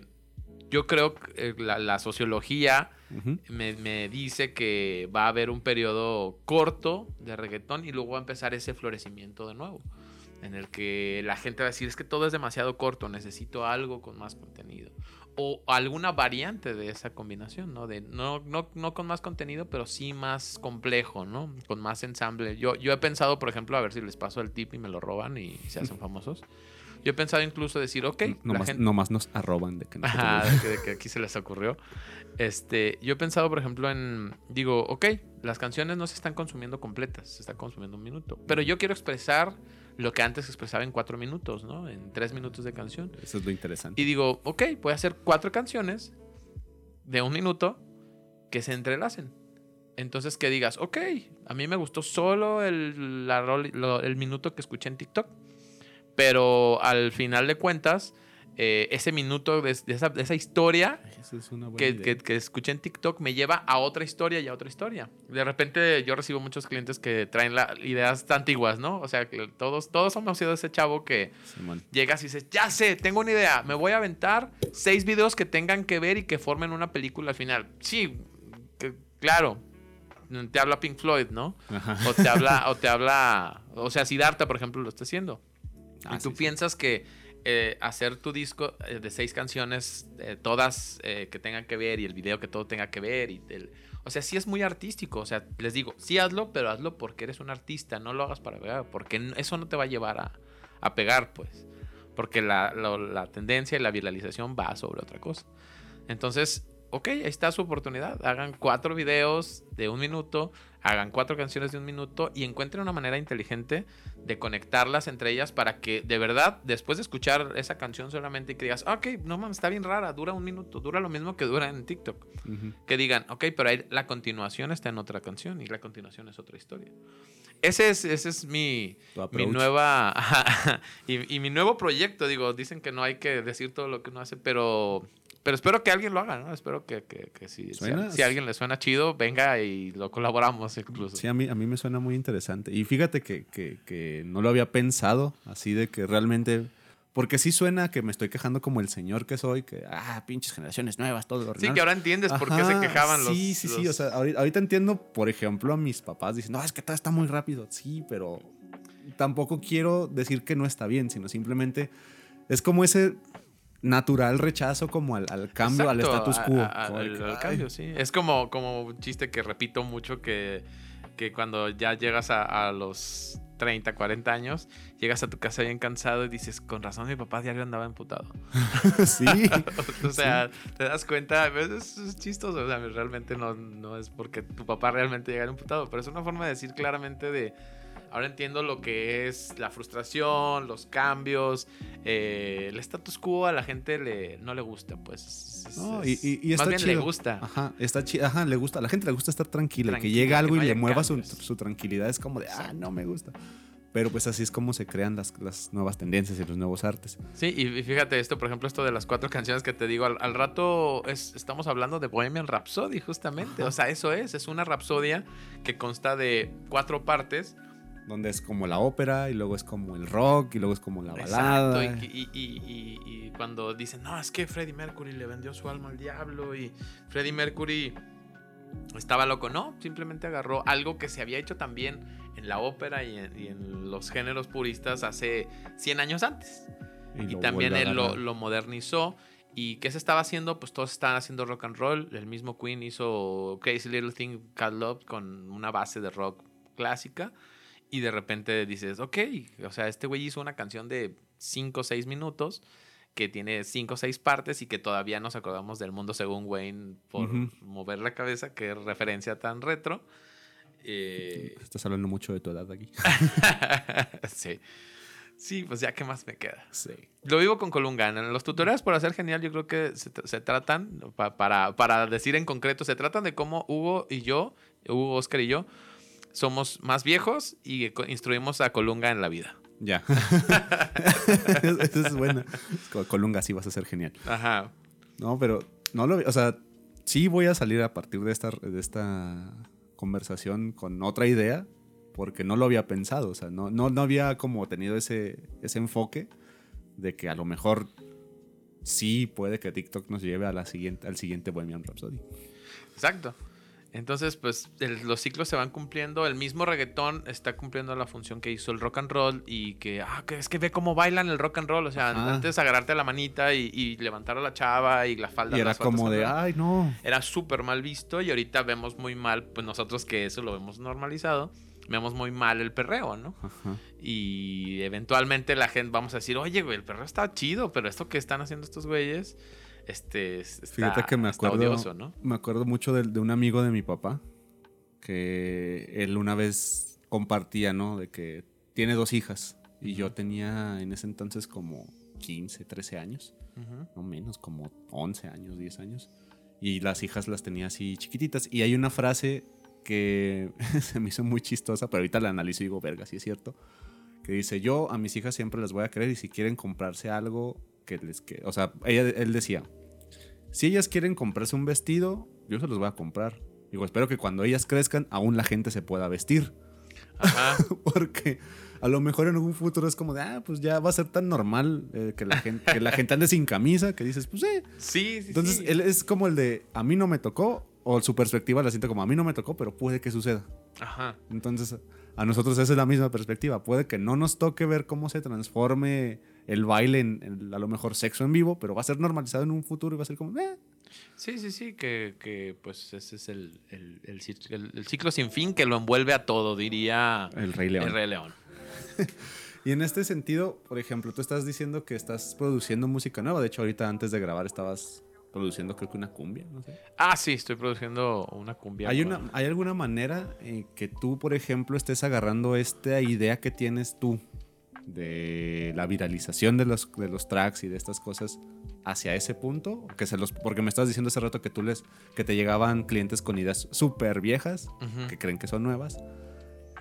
Speaker 2: yo creo que eh, la, sociología me, dice que va a haber un periodo corto de reggaetón y luego va a empezar ese florecimiento de nuevo. En el que la gente va a decir es que todo es demasiado corto, necesito algo con más contenido. O alguna variante de esa combinación, ¿no? De no, no, no con más contenido, pero sí más complejo, ¿no? Con más ensamble. Yo, yo he pensado, por ejemplo, a ver si les paso el tip y me lo roban y se hacen famosos. Yo he pensado incluso decir, ok.
Speaker 1: Nomás, nos arroban de que,
Speaker 2: Ajá, de que, aquí se les ocurrió. Este, yo he pensado, por ejemplo, en. Digo, ok, las canciones no se están consumiendo completas, se está consumiendo un minuto. Pero yo quiero expresar lo que antes expresaba en cuatro minutos, ¿no? En tres minutos de canción.
Speaker 1: Eso es lo interesante.
Speaker 2: Y digo, ok, voy a hacer cuatro canciones de un minuto que se entrelacen. Entonces que digas, ok, a mí me gustó solo el, el minuto que escuché en TikTok pero al final de cuentas, eh, ese minuto de, esa, historia que, que, escuché en TikTok me lleva a otra historia y a otra historia. De repente yo recibo muchos clientes que traen la, ideas antiguas, ¿no? O sea, que todos, todos hemos sido ese chavo que llegas y dices, ya sé, tengo una idea, me voy a aventar seis videos que tengan que ver y que formen una película al final. Sí, claro, te habla Pink Floyd, ¿no? O te habla, o te habla, o sea, Siddhartha, por ejemplo, lo está haciendo y ah, tú piensas que eh, hacer tu disco eh, de seis canciones, eh, todas que tengan que ver y el video que todo tenga que ver. Y o sea, sí es muy artístico. O sea, les digo, sí hazlo, pero hazlo porque eres un artista. No lo hagas para pegar, porque eso no te va a llevar a, a pegar, pues. Porque la, la, tendencia y la viralización va sobre otra cosa. Entonces, ok, ahí está su oportunidad. Hagan cuatro videos de un minuto hagan cuatro canciones de un minuto y encuentren una manera inteligente de conectarlas entre ellas para que de verdad, después de escuchar esa canción solamente y que digas, ok, no mames, está bien rara, dura un minuto, dura lo mismo que dura en TikTok. Que digan, ok, pero ahí la continuación está en otra canción y la continuación es otra historia. Ese es, ese es mi, mi nueva y, y mi nuevo proyecto. Digo, dicen que no hay que decir todo lo que uno hace, pero pero espero que alguien lo haga, ¿no? Espero que, que, que si, si, a, alguien le suena chido, venga y lo colaboramos incluso.
Speaker 1: Sí, a mí, a mí me suena muy interesante. Y fíjate que, que no lo había pensado así de que realmente... Porque sí suena que me estoy quejando como el señor que soy, que, ah, pinches generaciones nuevas, todo lo
Speaker 2: Sí, que ahora entiendes por qué se quejaban los...
Speaker 1: Sí, sí, sí. O sea, ahorita, entiendo, por ejemplo, a mis papás dicen, no, es que todo está muy rápido. Sí, pero tampoco quiero decir que no está bien, sino simplemente es como ese natural rechazo como al, cambio, al status quo.
Speaker 2: al, cambio, sí. Es como, como un chiste que repito mucho que, que cuando ya llegas a, los 30, 40 años, llegas a tu casa bien cansado y dices, con razón mi papá diario andaba emputado.
Speaker 1: sí.
Speaker 2: o sea, te das cuenta, es, es chistoso, o sea, realmente no, no es porque tu papá realmente llegara emputado, pero es una forma de decir claramente de Ahora entiendo lo que es la frustración, los cambios, eh, el status quo a la gente le, no le gusta, pues.
Speaker 1: no, y, y,
Speaker 2: más bien le gusta.
Speaker 1: Ajá, está chido. Ajá, le gusta. A la gente le gusta estar tranquila. que llegue algo y le mueva su, tranquilidad es como de, ah, no me gusta. Pero pues así es como se crean las, las, nuevas tendencias y los nuevos artes.
Speaker 2: Sí, y fíjate esto, por ejemplo, esto de las cuatro canciones que te digo, al, rato es, estamos hablando de Bohemian Rhapsody, justamente. O sea, eso es, es una rapsodia que consta de cuatro partes
Speaker 1: donde es como la ópera y luego es como el rock y luego es como la balada.
Speaker 2: Exacto, y, cuando dicen, no, es que Freddie Mercury le vendió su alma al diablo y Freddie Mercury estaba loco, no, simplemente agarró algo que se había hecho también en la ópera y en, los géneros puristas hace 100 años antes. Y, también él lo, lo modernizó. ¿Y qué se estaba haciendo? Pues todos estaban haciendo rock and roll. El mismo Queen hizo Crazy Little Thing Called Love con una base de rock clásica. Y de repente dices, ok, o sea, este güey hizo una canción de 5 o 6 minutos que tiene 5 o 6 partes y que todavía nos acordamos del mundo según Wayne por mover la cabeza, qué referencia tan retro. Eh,
Speaker 1: Estás hablando mucho de tu edad aquí.
Speaker 2: sí. Sí, pues ya, ¿qué más me queda?
Speaker 1: Sí.
Speaker 2: Lo vivo con Colunga. En los tutoriales por hacer genial, yo creo que se, se tratan, pa- para, para decir en concreto, se tratan de cómo Hugo y yo, Hugo, Oscar y yo, somos más viejos y instruimos a Colunga en la vida.
Speaker 1: Ya. Esa es buena. Co- Colunga, sí vas a ser genial.
Speaker 2: Ajá.
Speaker 1: No, pero no lo, o sea, sí voy a salir a partir de esta, de esta conversación con otra idea, porque no lo había pensado, o sea, no, no, no había como tenido ese, ese enfoque de que a lo mejor sí puede que TikTok nos lleve a la siguiente, al siguiente Bohemian Rhapsody.
Speaker 2: Exacto. Entonces, pues el- los ciclos se van cumpliendo. El mismo reggaetón está cumpliendo la función que hizo el rock and roll y que, ah, que es que ve cómo bailan el rock and roll. O sea,
Speaker 1: Ajá.
Speaker 2: antes agarrarte la manita y, y levantar a la chava y la falda.
Speaker 1: Y era como de, ay, no.
Speaker 2: Era súper mal visto y ahorita vemos muy mal, pues nosotros que eso lo vemos normalizado, vemos muy mal el perreo, ¿no?
Speaker 1: Ajá.
Speaker 2: Y eventualmente la gente vamos a decir, oye, güey, el perreo está chido, pero esto que están haciendo estos güeyes, este, es- está,
Speaker 1: Fíjate que me acuerdo,
Speaker 2: odioso, ¿no?
Speaker 1: me acuerdo mucho de, de un amigo de mi papá que él una vez compartía, ¿no? De que tiene dos hijas y yo tenía en ese entonces como 15, 13 años, no menos, como 11 años, 10 años. Y las hijas las tenía así chiquititas. Y hay una frase que se me hizo muy chistosa, pero ahorita la analizo y digo, verga, sí es cierto. Que dice, yo a mis hijas siempre les voy a querer y si quieren comprarse algo, que les que O sea, ella, él decía, si ellas quieren comprarse un vestido, yo se los voy a comprar. Digo, espero que cuando ellas crezcan, aún la gente se pueda vestir.
Speaker 2: Ajá.
Speaker 1: Porque a lo mejor en algún futuro es como de, ah, pues ya va a ser tan normal eh, que, la gente, que la gente ande sin camisa, que dices, pues eh.
Speaker 2: Sí, sí,
Speaker 1: Entonces,
Speaker 2: sí.
Speaker 1: él es como el de, a mí no me tocó, o su perspectiva la siente como, a mí no me tocó, pero puede que suceda.
Speaker 2: Ajá.
Speaker 1: Entonces, a nosotros esa es la misma perspectiva. Puede que no nos toque ver cómo se transforme el baile en, en a lo mejor sexo en vivo, pero va a ser normalizado en un futuro y va a ser como, eh.
Speaker 2: Sí, sí, sí, que, que, pues ese es el, el, el el- ciclo sin fin que lo envuelve a todo, diría
Speaker 1: El Rey León.
Speaker 2: el Rey León.
Speaker 1: Y en este sentido, por ejemplo, tú estás diciendo que estás produciendo música nueva. De hecho, ahorita antes de grabar estabas produciendo creo que una cumbia, no sé.
Speaker 2: Ah, sí, estoy produciendo una cumbia.
Speaker 1: ¿Hay, una, ¿Hay alguna manera en que tú, por ejemplo, estés agarrando esta idea que tienes tú de la viralización de los, de los tracks y de estas cosas hacia ese punto? Que se los, porque me estabas diciendo hace rato que tú les que te llegaban clientes con ideas súper viejas que creen que son nuevas.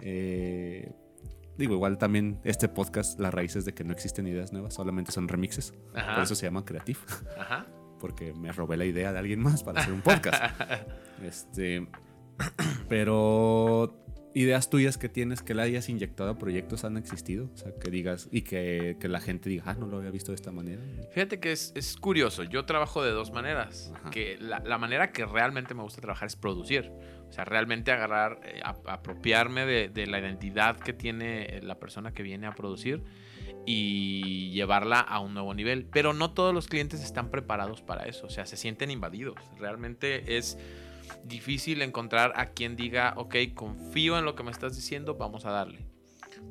Speaker 1: Eh, digo, igual también este podcast, la raíz es de que no existen ideas nuevas, solamente son remixes.
Speaker 2: Ajá.
Speaker 1: Por eso se llama Creative
Speaker 2: Ajá.
Speaker 1: porque me robé la idea de alguien más para hacer un podcast. este, pero ideas tuyas que tienes que le hayas inyectado a proyectos han existido, o sea, que digas y que, que la gente diga, ah, no lo había visto de esta manera.
Speaker 2: Fíjate que es, es curioso. Yo trabajo de dos maneras.
Speaker 1: Ajá.
Speaker 2: Que la, la manera que realmente me gusta trabajar es producir. O sea, realmente agarrar, eh, ap- apropiarme de, de la identidad que tiene eh, la persona que viene a producir y llevarla a un nuevo nivel. Pero no todos los clientes están preparados para eso. O sea, se sienten invadidos. Realmente es difícil encontrar a quien diga, ok, confío en lo que me estás diciendo, vamos a darle.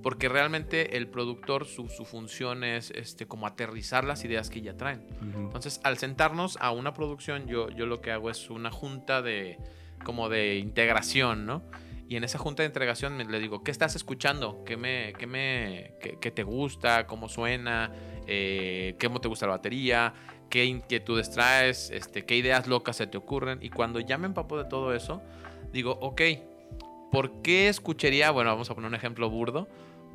Speaker 2: Porque realmente el productor, su, su función es este, como aterrizar las ideas que ya traen.
Speaker 1: Ujú.
Speaker 2: Entonces, al sentarnos a una producción, yo, yo lo que hago es una junta de como de integración, ¿no? Y en esa junta de integración me, le digo, ¿qué estás escuchando? ¿Qué, me, qué, me, qué, qué te gusta? ¿Cómo suena? Eh, ¿Cómo te gusta la batería? ¿Qué inquietudes traes? Este, ¿Qué ideas locas se te ocurren? Y cuando ya me empapo de todo eso, digo, ok, ¿por qué escucharía? Bueno, vamos a poner un ejemplo burdo.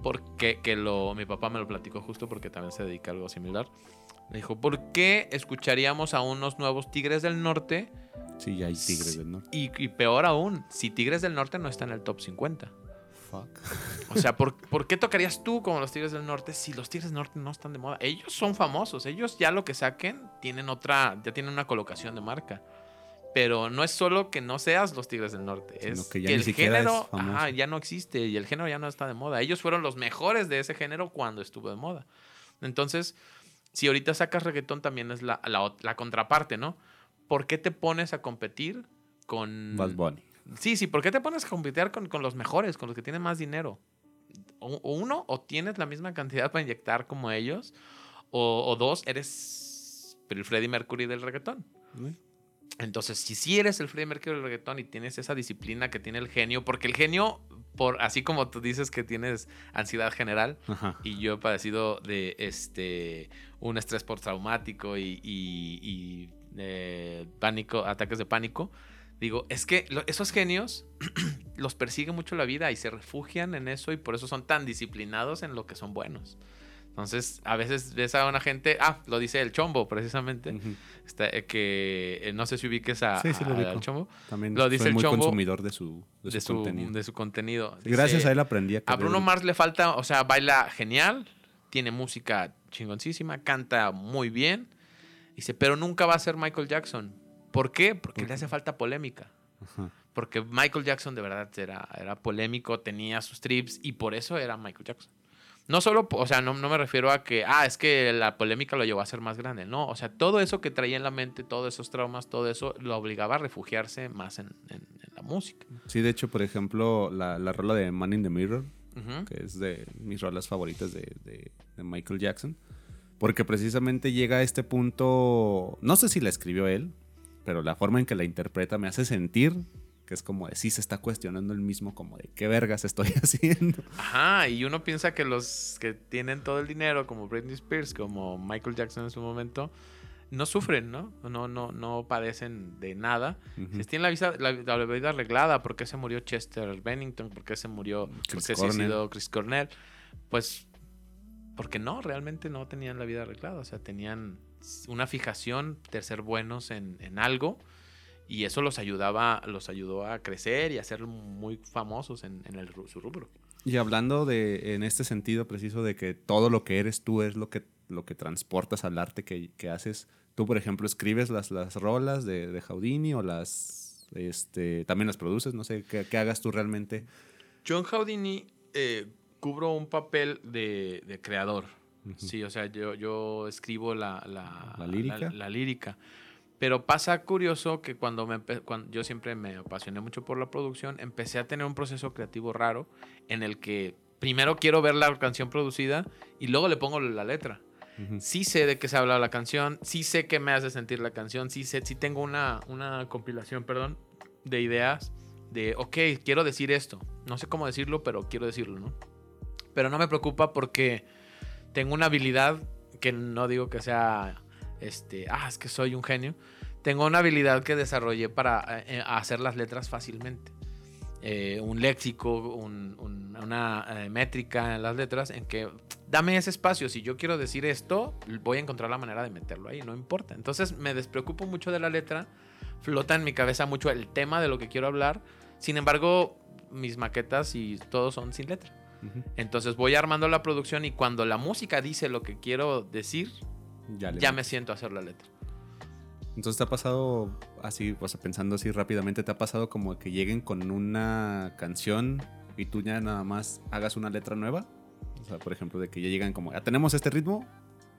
Speaker 2: Porque que lo, mi papá me lo platicó justo porque también se dedica a algo similar. Me dijo, ¿por qué escucharíamos a unos nuevos Tigres del Norte?
Speaker 1: Sí, ya hay tigres del norte.
Speaker 2: Y, y peor aún, si Tigres del Norte no está en el top 50.
Speaker 1: Fuck.
Speaker 2: O sea, ¿por, por qué tocarías tú como los Tigres del Norte si los Tigres del Norte no están de moda? Ellos son famosos, ellos ya lo que saquen tienen otra, ya tienen una colocación de marca. Pero no es solo que no seas los Tigres del Norte,
Speaker 1: Sino
Speaker 2: es
Speaker 1: que ya
Speaker 2: el género ajá, ya no existe y el género ya no está de moda. Ellos fueron los mejores de ese género cuando estuvo de moda. Entonces, si ahorita sacas reggaetón también es la, la la contraparte, ¿no? ¿Por qué te pones a competir con...
Speaker 1: Bad Bunny.
Speaker 2: Sí, sí, ¿por qué te pones a competir con, con los mejores, con los que tienen más dinero? O, o uno, o tienes la misma cantidad para inyectar como ellos, o, o dos, eres el Freddie Mercury del reggaetón. Entonces, si sí eres el Freddie Mercury del reggaetón y tienes esa disciplina que tiene el genio, porque el genio, por así como tú dices que tienes ansiedad general,
Speaker 1: Ajá.
Speaker 2: y yo he padecido de este un estrés postraumático y, y, y, eh, pánico, ataques de pánico. Digo, es que esos genios los persigue mucho la vida y se refugian en eso y por eso son tan disciplinados en lo que son buenos. Entonces, a veces ves a una gente, ah, lo dice el chombo precisamente, está, eh, que eh, no sé si ubiques a,
Speaker 1: Sí, sí lo
Speaker 2: a- al chombo,
Speaker 1: También
Speaker 2: Lo dice el
Speaker 1: muy
Speaker 2: Chombo
Speaker 1: consumidor de su, de
Speaker 2: de
Speaker 1: su contenido.
Speaker 2: de su contenido.
Speaker 1: Gracias a él aprendí a
Speaker 2: a Bruno Mars le falta, o sea, baila genial, tiene música chingoncísima, canta muy bien. Dice, pero nunca va a ser Michael Jackson. ¿Por qué? Porque le hace falta polémica.
Speaker 1: Ajá.
Speaker 2: Porque Michael Jackson de verdad era, era polémico, tenía sus trips y por eso era Michael Jackson. No solo, o sea, no, no me refiero a que, ah, es que la polémica lo llevó a ser más grande. No, o sea, todo eso que traía en la mente, todos esos traumas, todo eso, lo obligaba a refugiarse más en, en- en la música.
Speaker 1: Sí, de hecho, por ejemplo, la, la rola de Man in the Mirror, que es de mis rolas favoritas de, de- de Michael Jackson. Porque precisamente llega a este punto, no sé si la escribió él, pero la forma en que la interpreta me hace sentir que es como de sí se está cuestionando el mismo, como de qué vergas estoy haciendo.
Speaker 2: Ajá, y uno piensa que los que tienen todo el dinero, como Britney Spears, como Michael Jackson en su momento, no sufren, ¿no? No, no, no padecen de nada.
Speaker 1: Ujú.
Speaker 2: Si tienen la vida, la, la vida arreglada, ¿por qué se murió Chester Bennington? ¿Por qué se murió
Speaker 1: Chris
Speaker 2: por qué se
Speaker 1: Cornell.
Speaker 2: suicidó Chris Cornell? Pues porque no, realmente no tenían la vida arreglada. O sea, tenían una fijación de ser buenos en, en algo. Y eso los ayudaba, los ayudó a crecer y a ser muy famosos en, en el, su rubro.
Speaker 1: Y hablando de, en este sentido preciso de que todo lo que eres tú es lo que, lo que transportas al arte que, que haces. Tú, por ejemplo, escribes las, las rolas de, de Houdini o las, este, también las produces, no sé, ¿qué, qué hagas tú realmente?
Speaker 2: John Houdini eh, cubro un papel de, de creador. Sí, o sea, yo, yo escribo la, la,
Speaker 1: ¿La lírica?
Speaker 2: La, lírica. Pero pasa curioso que cuando, me cuando yo siempre me apasioné mucho por la producción, empecé a tener un proceso creativo raro en el que primero quiero ver la canción producida y luego le pongo la letra.
Speaker 1: Ujú.
Speaker 2: Sí sé de qué se habla la canción, sí sé qué me hace sentir la canción, sí sé, sí tengo una, una compilación, perdón, de ideas de, ok, quiero decir esto. No sé cómo decirlo, pero quiero decirlo, ¿no? Pero no me preocupa porque tengo una habilidad que no digo que sea, este, ah, es que soy un genio. Tengo una habilidad que desarrollé para eh, hacer las letras fácilmente. Eh, un léxico, un- un- una eh, métrica en las letras en que dame ese espacio. Si yo quiero decir esto, voy a encontrar la manera de meterlo ahí, no importa. Entonces me despreocupo mucho de la letra, flota en mi cabeza mucho el tema de lo que quiero hablar. Sin embargo, mis maquetas y todo son sin letra.
Speaker 1: Ujú.
Speaker 2: Entonces voy armando la producción y cuando la música dice lo que quiero decir,
Speaker 1: Ya,
Speaker 2: ya me siento a hacer la letra.
Speaker 1: Entonces te ha pasado así, o sea, pensando así rápidamente, te ha pasado como que lleguen con una canción y tú ya nada más hagas una letra nueva. O sea, por ejemplo, de que ya llegan como, ya tenemos este ritmo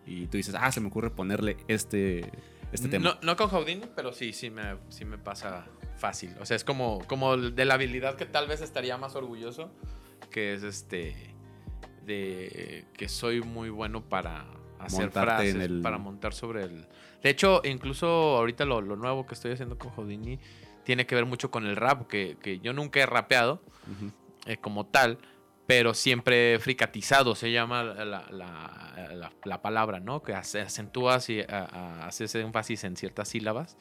Speaker 1: y tú dices, ah, se me ocurre ponerle este, este tema.
Speaker 2: No, no con Houdini, pero sí, sí me, sí me pasa fácil. O sea, es como, como de la habilidad que tal vez estaría más orgulloso, que es este, de que soy muy bueno para hacer
Speaker 1: Montarte
Speaker 2: frases,
Speaker 1: en el-
Speaker 2: para montar sobre el... De hecho, incluso ahorita lo, lo nuevo que estoy haciendo con Houdini tiene que ver mucho con el rap, que, que yo nunca he rapeado eh, como tal, pero siempre fricatizado se llama la, la- la- la palabra, ¿no? Que acentúas y a- a- haces énfasis en ciertas sílabas.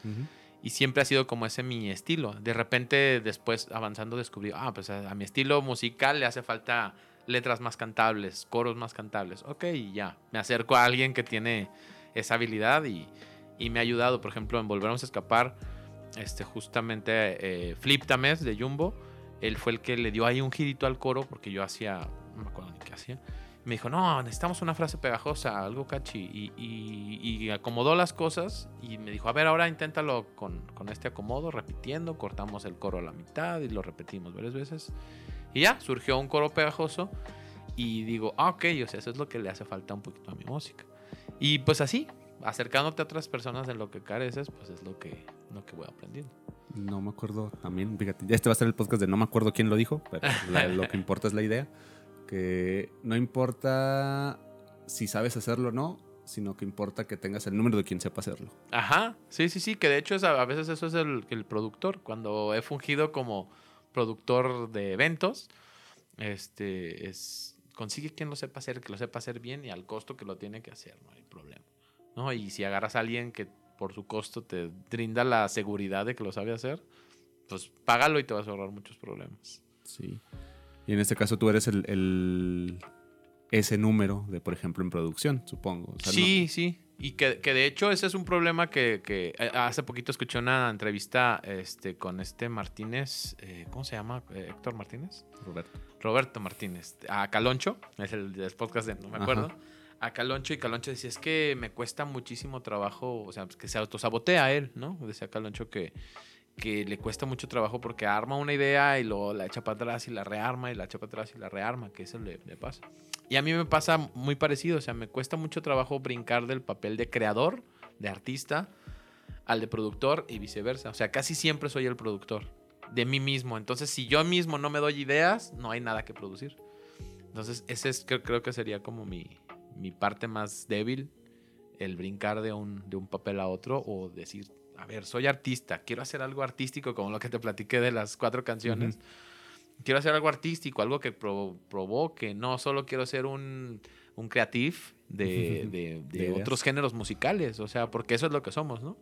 Speaker 2: Y siempre ha sido como ese mi estilo. De repente, después avanzando, descubrí, ah, pues a, mi estilo musical le hace falta letras más cantables, coros más cantables. Ok, ya. Me acerco a alguien que tiene esa habilidad y, y me ha ayudado. Por ejemplo, en Volveremos a Escapar, este, justamente eh, Flip Tamés de Jumbo, él fue el que le dio ahí un girito al coro porque yo hacía, no me acuerdo ni qué hacía. Me dijo, no, necesitamos una frase pegajosa, algo catchy. Y, y- y acomodó las cosas y me dijo, a ver, ahora inténtalo con, con este acomodo, repitiendo, cortamos el coro a la mitad y lo repetimos varias veces. Y ya, surgió un coro pegajoso y digo, ah, ok, o sea, eso es lo que le hace falta un poquito a mi música. Y pues así, acercándote a otras personas en lo que careces, pues es lo que, lo que voy aprendiendo.
Speaker 1: No me acuerdo también, fíjate, este va a ser el podcast de no me acuerdo quién lo dijo, pero la- lo que importa es la idea, que no importa si sabes hacerlo o no, sino que importa que tengas el número de quien sepa hacerlo.
Speaker 2: Ajá, sí, sí, sí, que de hecho es, a veces eso es el, el productor. Cuando he fungido como productor de eventos, este es consigue quien lo sepa hacer, que lo sepa hacer bien y al costo que lo tiene que hacer, no hay problema. ¿No? Y si agarras a alguien que por su costo te brinda la seguridad de que lo sabe hacer, pues págalo y te vas a ahorrar muchos problemas.
Speaker 1: Sí. Y en este caso tú eres el, ese número de, por ejemplo, en producción, supongo.
Speaker 2: sí, sí. Y que, de hecho ese es un problema que, eh, hace poquito escuché una entrevista este, con este Martínez, eh, ¿cómo se llama? Eh, Héctor Martínez.
Speaker 1: Roberto.
Speaker 2: Roberto Martínez. A Caloncho, es el del podcast de, no me acuerdo. A Caloncho y Caloncho decía, es que me cuesta muchísimo trabajo, o sea, que se autosabotea él, ¿no? Decía Caloncho que, que le cuesta mucho trabajo porque arma una idea y luego la echa para atrás y la rearma y la echa para atrás y la rearma, que eso le, le pasa. Y a mí me pasa muy parecido, o sea, me cuesta mucho trabajo brincar del papel de creador, de artista, al de productor y viceversa. O sea, casi siempre soy el productor de mí mismo. Entonces, si yo mismo no me doy ideas, no hay nada que producir. Entonces, ese es, creo, que sería como mi, mi, parte más débil, el brincar de un, de un papel a otro o decir, a ver, soy artista, quiero hacer algo artístico como lo que te platiqué de las cuatro canciones quiero hacer algo artístico, algo que provoque, no solo quiero ser un, un creative de, de, otros géneros musicales, o sea, porque eso es lo que somos, ¿no?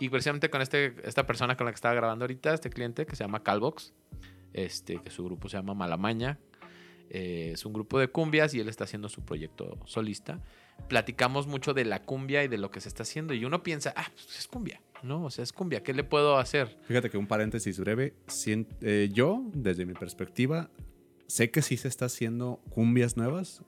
Speaker 2: Y precisamente con este, esta persona con la que estaba grabando ahorita, este cliente que se llama Calvox, este, que su grupo se llama Malamaña, eh, es un grupo de cumbias y él está haciendo su proyecto solista. Platicamos mucho de la cumbia y de lo que se está haciendo y uno piensa, ah, pues es cumbia ¿no? O sea, es cumbia, ¿qué le puedo hacer?
Speaker 1: Fíjate que un paréntesis breve, eh, yo, desde mi perspectiva, sé que sí se está haciendo cumbias nuevas,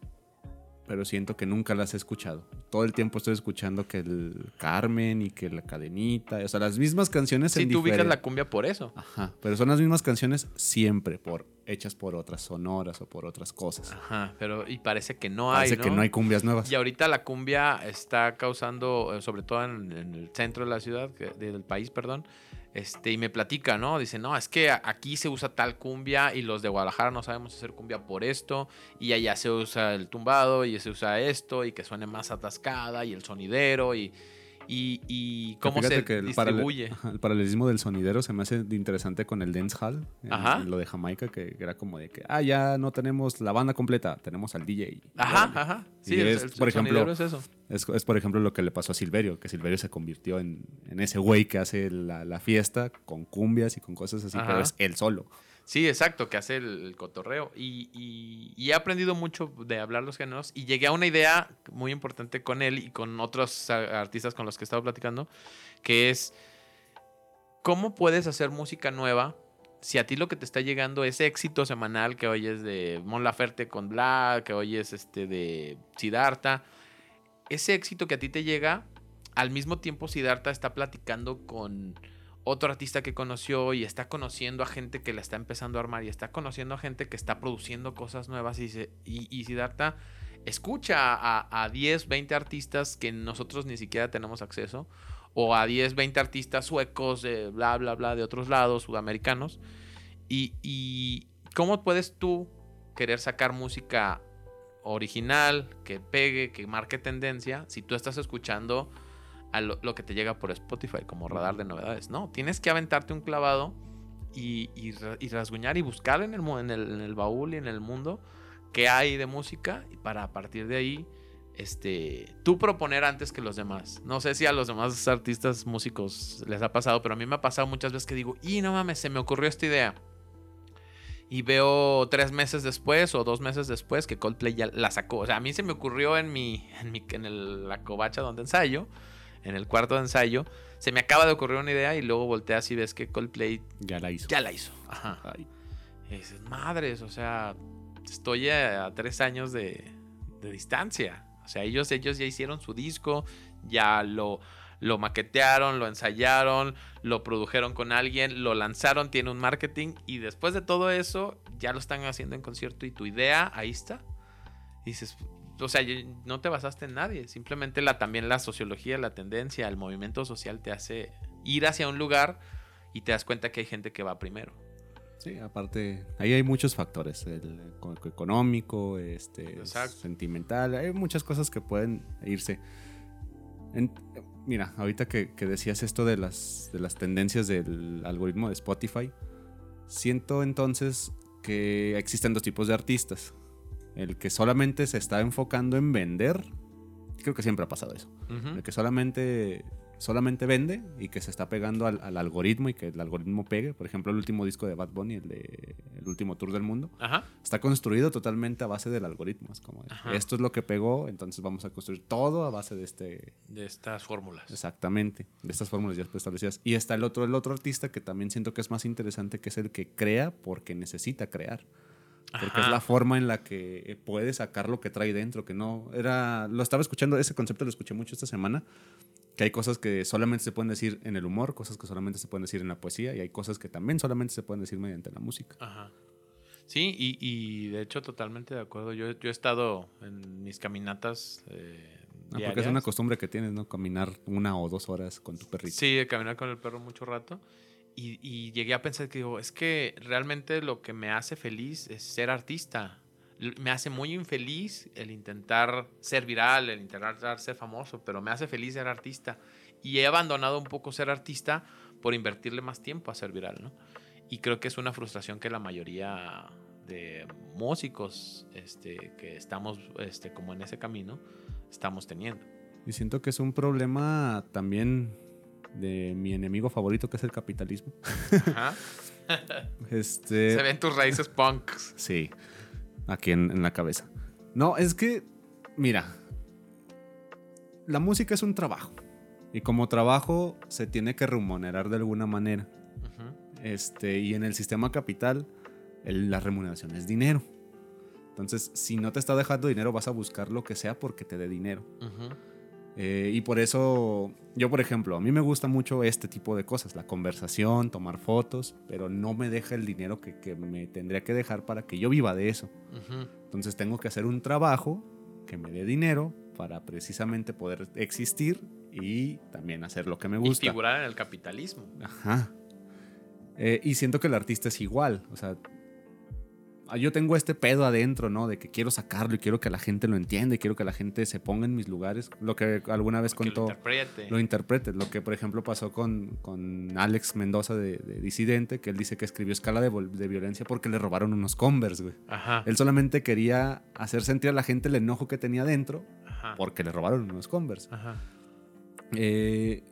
Speaker 1: pero siento que nunca las he escuchado. Todo el tiempo estoy escuchando que el Carmen y que la cadenita, o sea, las mismas canciones.
Speaker 2: Sí, tú ubicas la cumbia por eso.
Speaker 1: Ajá, pero son las mismas canciones siempre, por hechas por otras sonoras o por otras cosas.
Speaker 2: Ajá, pero y parece que no hay.
Speaker 1: Parece que no hay cumbias nuevas.
Speaker 2: Y ahorita la cumbia está causando, eh, sobre todo en, el centro de la ciudad, del país, perdón, este, y me platica, ¿no? Dice, no, es que aquí se usa tal cumbia y los de Guadalajara no sabemos hacer cumbia por esto, y allá se usa el tumbado y se usa esto, y que suene más atascada, y el sonidero, y y, cómo se distribuye.
Speaker 1: El, paralelismo del sonidero se me hace interesante con el dancehall, en, lo de Jamaica, que era como de que, ah, ya no tenemos la banda completa, tenemos al DJ.
Speaker 2: Ajá, ajá. Sí, es, por ejemplo, es eso.
Speaker 1: Es, por ejemplo lo que le pasó a Silverio, que Silverio se convirtió en, ese güey que hace la, fiesta con cumbias y con cosas así, pero es él solo.
Speaker 2: Sí, exacto, que hace el, cotorreo. Y, he aprendido mucho de hablar los géneros y llegué a una idea muy importante con él y con otros artistas con los que he estado platicando, que es cómo puedes hacer música nueva si a ti lo que te está llegando es éxito semanal que oyes de Mon Laferte con Black, que oyes este de Siddhartha, ese éxito que a ti te llega, al mismo tiempo Siddhartha está platicando con otro artista que conoció y está conociendo a gente que la está empezando a armar y está conociendo a gente que está produciendo cosas nuevas y, se, y, escucha a, a, 10, 20 artistas que nosotros ni siquiera tenemos acceso o a 10, 20 artistas suecos, de bla, bla, bla, de otros lados, sudamericanos. Y cómo puedes tú querer sacar música original, que pegue, que marque tendencia, si tú estás escuchando a lo, que te llega por Spotify como radar de novedades. No, tienes que aventarte un clavado y, y, rasguñar y buscar en el, en, el, en el baúl y en el mundo qué hay de música y para a partir de ahí este, tú proponer antes que los demás. No sé si a los demás artistas músicos les ha pasado, pero a mí me ha pasado muchas veces que digo, y no mames, se me ocurrió esta idea. Y veo tres meses después o dos meses después que Coldplay ya la sacó. O sea, a mí se me ocurrió en mi, en, mi, en el, la covacha donde ensayo en el cuarto de ensayo, se me acaba de ocurrir una idea y luego volteas y ves que Coldplay
Speaker 1: ya la hizo.
Speaker 2: Ya la hizo. Ajá. Y dices, madres, o sea, estoy a, tres años de, distancia. O sea, ellos, ellos ya hicieron su disco, ya lo, lo maquetearon, lo ensayaron, lo produjeron con alguien, lo lanzaron, tiene un marketing y después de todo eso ya lo están haciendo en concierto y tu idea ahí está. Y dices, o sea, no te basaste en nadie, simplemente la, también la sociología, la tendencia, el movimiento social te hace ir hacia un lugar y te das cuenta que hay gente que va primero.
Speaker 1: Sí, aparte, ahí hay muchos factores, el económico, este, sentimental, hay muchas cosas que pueden irse. En- mira, ahorita que, que decías esto de las, de las tendencias del algoritmo de Spotify, siento entonces que existen dos tipos de artistas. El que solamente se está enfocando en vender, creo que siempre ha pasado eso. El que solamente, solamente vende y que se está pegando al, al algoritmo y que el algoritmo pegue. Por ejemplo, el último disco de Bad Bunny, el de El último tour del mundo,
Speaker 2: Ajá.
Speaker 1: está construido totalmente a base del algoritmo. Es como,
Speaker 2: Ajá.
Speaker 1: esto es lo que pegó, entonces vamos a construir todo a base de este,
Speaker 2: De estas fórmulas.
Speaker 1: Exactamente, de estas fórmulas ya establecidas. Y está el otro, el otro artista que también siento que es más interesante, que es el que crea porque necesita crear. Porque
Speaker 2: Ajá.
Speaker 1: es la forma en la que puede sacar lo que trae dentro, que no era... Lo estaba escuchando, ese concepto lo escuché mucho esta semana, que hay cosas que solamente se pueden decir en el humor, cosas que solamente se pueden decir en la poesía, y hay cosas que también solamente se pueden decir mediante la música.
Speaker 2: Ajá. Sí, y, y de hecho totalmente de acuerdo. Yo, yo he estado en mis caminatas eh,
Speaker 1: Ah, porque es una costumbre que tienes, ¿no? Caminar una o dos horas con tu perrito.
Speaker 2: Sí, de caminar con el perro mucho rato. Y, llegué a pensar que digo, es que realmente lo que me hace feliz es ser artista. Me hace muy infeliz el intentar ser viral, el intentar ser famoso, pero me hace feliz ser artista. Y he abandonado un poco ser artista por invertirle más tiempo a ser viral, ¿no? Y creo que es una frustración que la mayoría de músicos este, que estamos este, como en ese camino estamos teniendo.
Speaker 1: Y siento que es un problema también de mi enemigo favorito, que es el capitalismo.
Speaker 2: Ajá.
Speaker 1: Este,
Speaker 2: Se ven tus raíces punks.
Speaker 1: Sí, aquí en, en la cabeza. No, es que, mira, la música es un trabajo. Y como trabajo se tiene que remunerar de alguna manera. Este, y en el sistema capital, el- la remuneración es dinero. Entonces, si no te está dejando dinero, vas a buscar lo que sea porque te dé dinero.
Speaker 2: Ujú.
Speaker 1: Eh, y por eso, yo por ejemplo, a mí me gusta mucho este tipo de cosas, la conversación, tomar fotos, pero no me deja el dinero que, que me tendría que dejar para que yo viva de eso. Entonces tengo que hacer un trabajo que me dé dinero para precisamente poder existir y también hacer lo que me
Speaker 2: Y
Speaker 1: gusta.
Speaker 2: figurar en el capitalismo.
Speaker 1: Ajá. Eh, y siento que el artista es igual, o sea, yo tengo este pedo adentro, ¿no? De que quiero sacarlo y quiero que la gente lo entienda y quiero que la gente se ponga en mis lugares. Lo que alguna vez
Speaker 2: Que lo
Speaker 1: contó
Speaker 2: interprete.
Speaker 1: lo interprete. Lo que, por ejemplo, pasó con, con Alex Mendoza de, de Disidente, que él dice que escribió Escala de, Violencia porque le robaron unos Converse, güey.
Speaker 2: Ajá.
Speaker 1: Él solamente quería hacer sentir a la gente el enojo que tenía dentro
Speaker 2: Ajá.
Speaker 1: porque le robaron unos Converse.
Speaker 2: Ajá.
Speaker 1: Eh,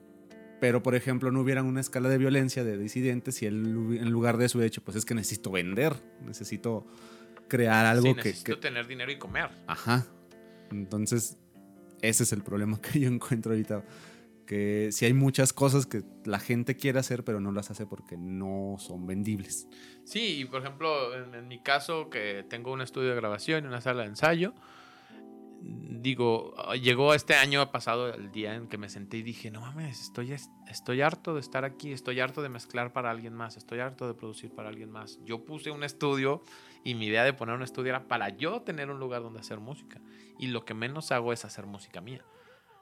Speaker 1: pero, por ejemplo, no hubiera una escala de violencia de Disidentes si él en lugar de eso hubiera dicho, pues es que necesito vender, necesito crear algo
Speaker 2: Sí,
Speaker 1: que-
Speaker 2: necesito
Speaker 1: que,
Speaker 2: tener dinero y comer.
Speaker 1: Ajá. Entonces, ese es el problema que yo encuentro ahorita. Que si hay muchas cosas que la gente quiere hacer, pero no las hace porque no son vendibles.
Speaker 2: Sí, y por ejemplo, en, en mi caso, que tengo un estudio de grabación y una sala de ensayo, digo, ah, llegó este año pasado el día en que me senté y dije, no mames, estoy, es- estoy harto de estar aquí, estoy harto de mezclar para alguien más, estoy harto de producir para alguien más. Yo puse un estudio y mi idea de poner un estudio era para yo tener un lugar donde hacer música. Y lo que menos hago es hacer música mía.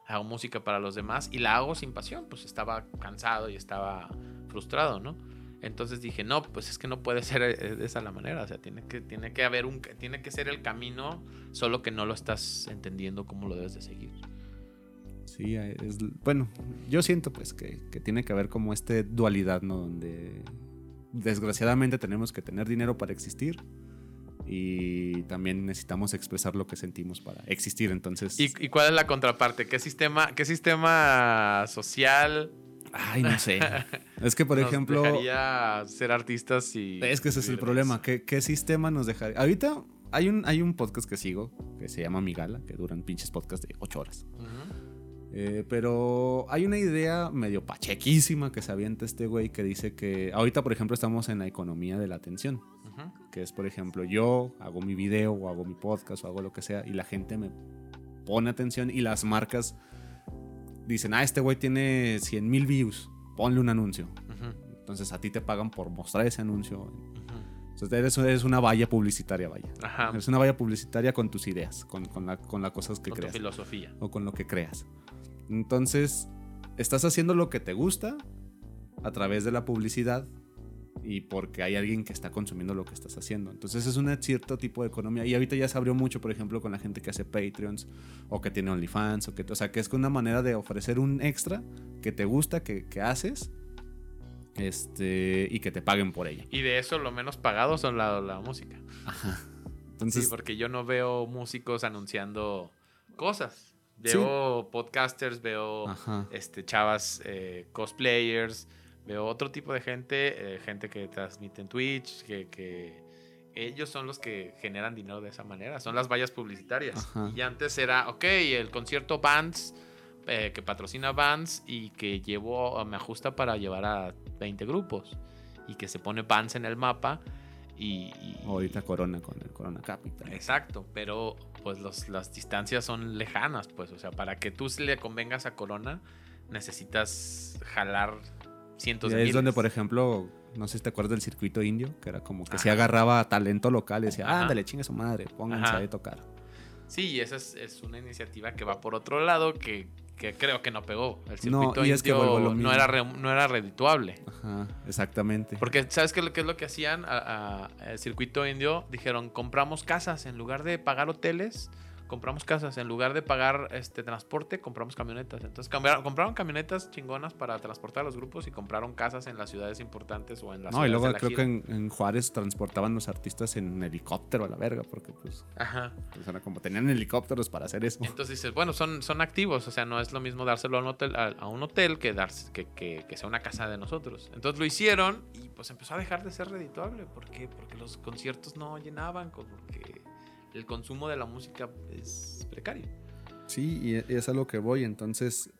Speaker 2: Hago música para los demás y la hago sin pasión, pues estaba cansado y estaba frustrado, ¿no? Entonces dije, no, pues es que no puede ser eh, esa la manera, o sea, tiene que, tiene que haber un, tiene que ser el camino, solo que no lo estás entendiendo cómo lo debes de seguir.
Speaker 1: Sí, es, bueno, yo siento pues que, que tiene que haber como este dualidad, ¿no? Donde desgraciadamente tenemos que tener dinero para existir y también necesitamos expresar lo que sentimos para existir. Entonces,
Speaker 2: ¿Y, y cuál es la contraparte? ¿Qué sistema, qué sistema social
Speaker 1: ay, no sé. es que, por
Speaker 2: nos
Speaker 1: ejemplo,
Speaker 2: dejaría ser artistas y...
Speaker 1: Es que ese es el problema. ¿Qué, qué sistema nos deja? Ahorita hay un, hay un podcast que sigo que se llama Migala, que duran pinches podcasts de 8 horas. Eh, pero hay una idea medio pachequísima que se avienta este güey que dice que ahorita, por ejemplo, estamos en la economía de la atención. Que es, por ejemplo, yo hago mi video o hago mi podcast o hago lo que sea y la gente me pone atención y las marcas dicen, ah, este güey tiene 100 mil views, ponle un anuncio.
Speaker 2: Ujú.
Speaker 1: Entonces a ti te pagan por mostrar ese anuncio. Entonces eres, eres una valla publicitaria, vaya.
Speaker 2: Ajá.
Speaker 1: Eres una valla publicitaria con tus ideas, con, con, la, con las cosas que
Speaker 2: Con tu
Speaker 1: creas.
Speaker 2: filosofía.
Speaker 1: O con lo que creas. Entonces, estás haciendo lo que te gusta a través de la publicidad y porque hay alguien que está consumiendo lo que estás haciendo. Entonces es un cierto tipo de economía. Y ahorita ya se abrió mucho, por ejemplo, con la gente que hace Patreons o que tiene OnlyFans. O, que, o sea, que es una manera de ofrecer un extra que te gusta, que, que haces. Este, y que te paguen por ella.
Speaker 2: Y de eso lo menos pagado son la, la música.
Speaker 1: Ajá.
Speaker 2: sí, porque yo no veo músicos anunciando cosas. Veo podcasters, veo este, chavas eh, cosplayers, veo otro tipo de gente, eh, gente que transmite en Twitch, que, ellos son los que generan dinero de esa manera, son las vallas publicitarias. Y antes era, ok, el concierto Bands, eh, que patrocina Bands y que llevo, me ajusta para llevar a 20 grupos y que se pone Bands en el mapa y,
Speaker 1: Ahorita Corona con el Corona Capital.
Speaker 2: Exacto, pero pues las distancias son lejanas, pues, o sea, para que tú le convengas a Corona necesitas jalar cientos de
Speaker 1: Es donde, por ejemplo, no sé si te acuerdas del circuito indio, que era como que se agarraba talento local y decía, ándale, chingue su madre, pónganse a tocar.
Speaker 2: Sí, y esa es, es, una iniciativa que va por otro lado, que que creo que no pegó. El circuito no, no, era no era redituable.
Speaker 1: Ajá, exactamente.
Speaker 2: Porque, ¿sabes qué, es lo que hacían? el circuito indio dijeron, compramos casas en lugar de pagar hoteles compramos casas. En lugar de pagar este transporte, compramos camionetas. Entonces compraron, camionetas chingonas para transportar a los grupos y compraron casas en las ciudades importantes o en las
Speaker 1: No, y luego creo que en, Juárez transportaban los artistas en helicóptero a la verga, porque pues,
Speaker 2: Ajá.
Speaker 1: pues era como tenían helicópteros para hacer eso.
Speaker 2: Entonces dices, bueno, son, son activos, o sea, no es lo mismo dárselo a un hotel, a, un hotel que, darse, que, que, que sea una casa de nosotros. Entonces lo hicieron y pues empezó a dejar de ser redituable. ¿Por qué? Porque los conciertos no llenaban, como que el consumo de la música es precario.
Speaker 1: Sí, y es a lo que voy. Entonces,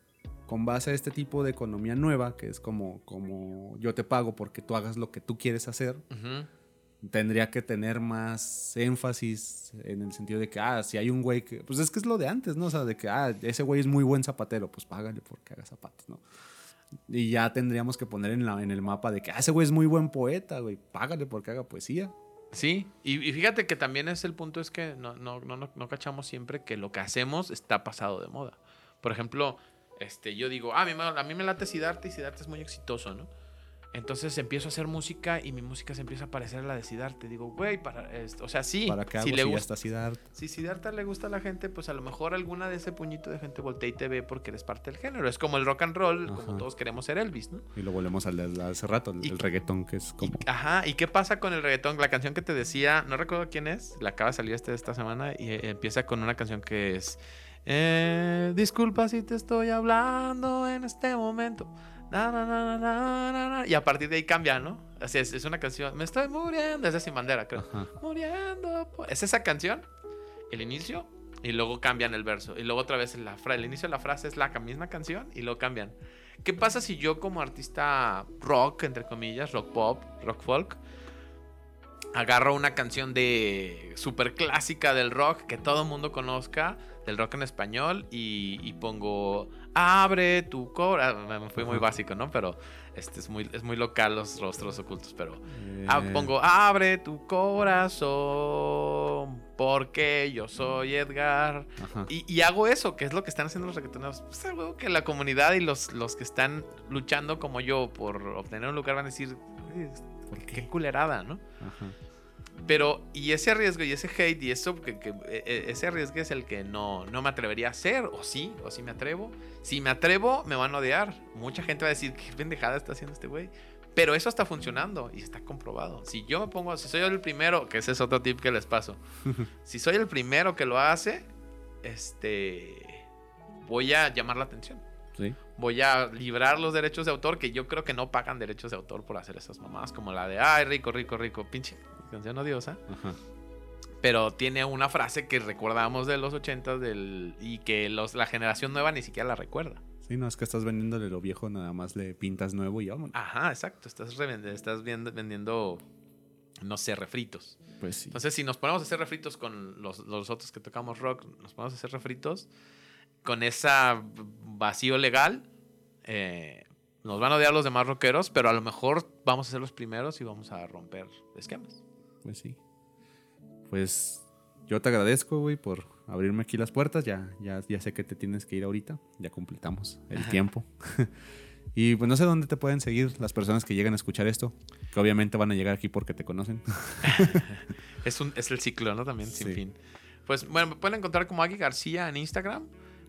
Speaker 1: con base a este tipo de economía nueva, que es como, como yo te pago porque tú hagas lo que tú quieres hacer, tendría que tener más énfasis en el sentido de que, ah, si hay un güey que, pues es que es lo de antes, ¿no? O sea, de que, ah, ese güey es muy buen zapatero, pues págale porque haga zapatos, ¿no? Y ya tendríamos que poner en, la, en el mapa de que, ah, ese güey es muy buen poeta, güey, págale porque haga poesía.
Speaker 2: Sí, y, fíjate que también es el punto es que no, no, no, no, cachamos siempre que lo que hacemos está pasado de moda. Por ejemplo, este, yo digo, ah, a mí, a mí me late Sidarte y Sidarte es muy exitoso, ¿no? Entonces empiezo a hacer música y mi música se empieza a parecer a la de Siddhartha. Digo, güey, para esto, o sea, sí.
Speaker 1: ¿Para qué si le gusta Siddhartha?
Speaker 2: Si Siddhartha le gusta a la gente, pues a lo mejor alguna de ese puñito de gente voltea y te ve porque eres parte del género. Es como el rock and roll, como todos queremos ser Elvis, ¿no?
Speaker 1: Y lo volvemos al de hace rato, el, reggaetón, que es como.
Speaker 2: ajá, ¿y qué pasa con el reggaetón? La canción que te decía, no recuerdo quién es, la acaba de salir este, esta semana y eh, empieza con una canción que es. Eh, disculpa si te estoy hablando en este momento y a partir de ahí cambia, ¿no? Así es, es una canción. Me estoy muriendo. Es de Sin Bandera, creo. Muriendo. Es esa canción, el inicio, y luego cambian el verso. Y luego otra vez la el inicio de la frase es la misma canción y luego cambian. ¿Qué pasa si yo, como artista rock, entre comillas, rock pop, rock folk, agarro una canción de super clásica del rock que todo el mundo conozca, del rock en español, y pongo abre tu corazón. Ah, me fui muy básico, ¿no? Pero este es muy, es muy local los rostros ocultos, pero ah, pongo abre tu corazón porque yo soy Edgar. Y, hago eso, que es lo que están haciendo los reggaetoneros. Pues algo que la comunidad y los, los que están luchando como yo por obtener un lugar van a decir, qué culerada, ¿no? Ajá. Pero, y ese riesgo y ese hate y eso, que, e, e, ese riesgo es el que no, no me atrevería a hacer, o sí, o sí me atrevo. Si me atrevo, me van a odiar. Mucha gente va a decir, qué pendejada está haciendo este güey. Pero eso está funcionando y está comprobado. Si yo me pongo, si soy el primero, que ese es otro tip que les paso. si soy el primero que lo hace, este, voy a llamar la atención. Voy a librar los derechos de autor, que yo creo que no pagan derechos de autor por hacer esas mamás, como la de, ay, rico, rico, rico, pinche canción odiosa. Pero tiene una frase que recordamos de los 80 del, y que los, la generación nueva ni siquiera la recuerda.
Speaker 1: Sí, no es que estás vendiéndole lo viejo, nada más le pintas nuevo y vámonos.
Speaker 2: Ajá, exacto. Estás, estás vendiendo, no sé, refritos.
Speaker 1: Pues sí.
Speaker 2: Entonces, si nos ponemos a hacer refritos con los, los otros que tocamos rock, nos ponemos a hacer refritos con esa vacío legal, eh, nos van a odiar los demás rockeros, pero a lo mejor vamos a ser los primeros y vamos a romper esquemas.
Speaker 1: Pues sí. Pues yo te agradezco, güey, por abrirme aquí las puertas. Ya, ya, ya sé que te tienes que ir ahorita. Ya completamos el tiempo. Y pues no sé dónde te pueden seguir las personas que llegan a escuchar esto, que obviamente van a llegar aquí porque te conocen.
Speaker 2: es, un, es el ciclo, ¿no? También, sin
Speaker 1: Sí.
Speaker 2: fin. Pues bueno, me pueden encontrar como Agui García en Instagram.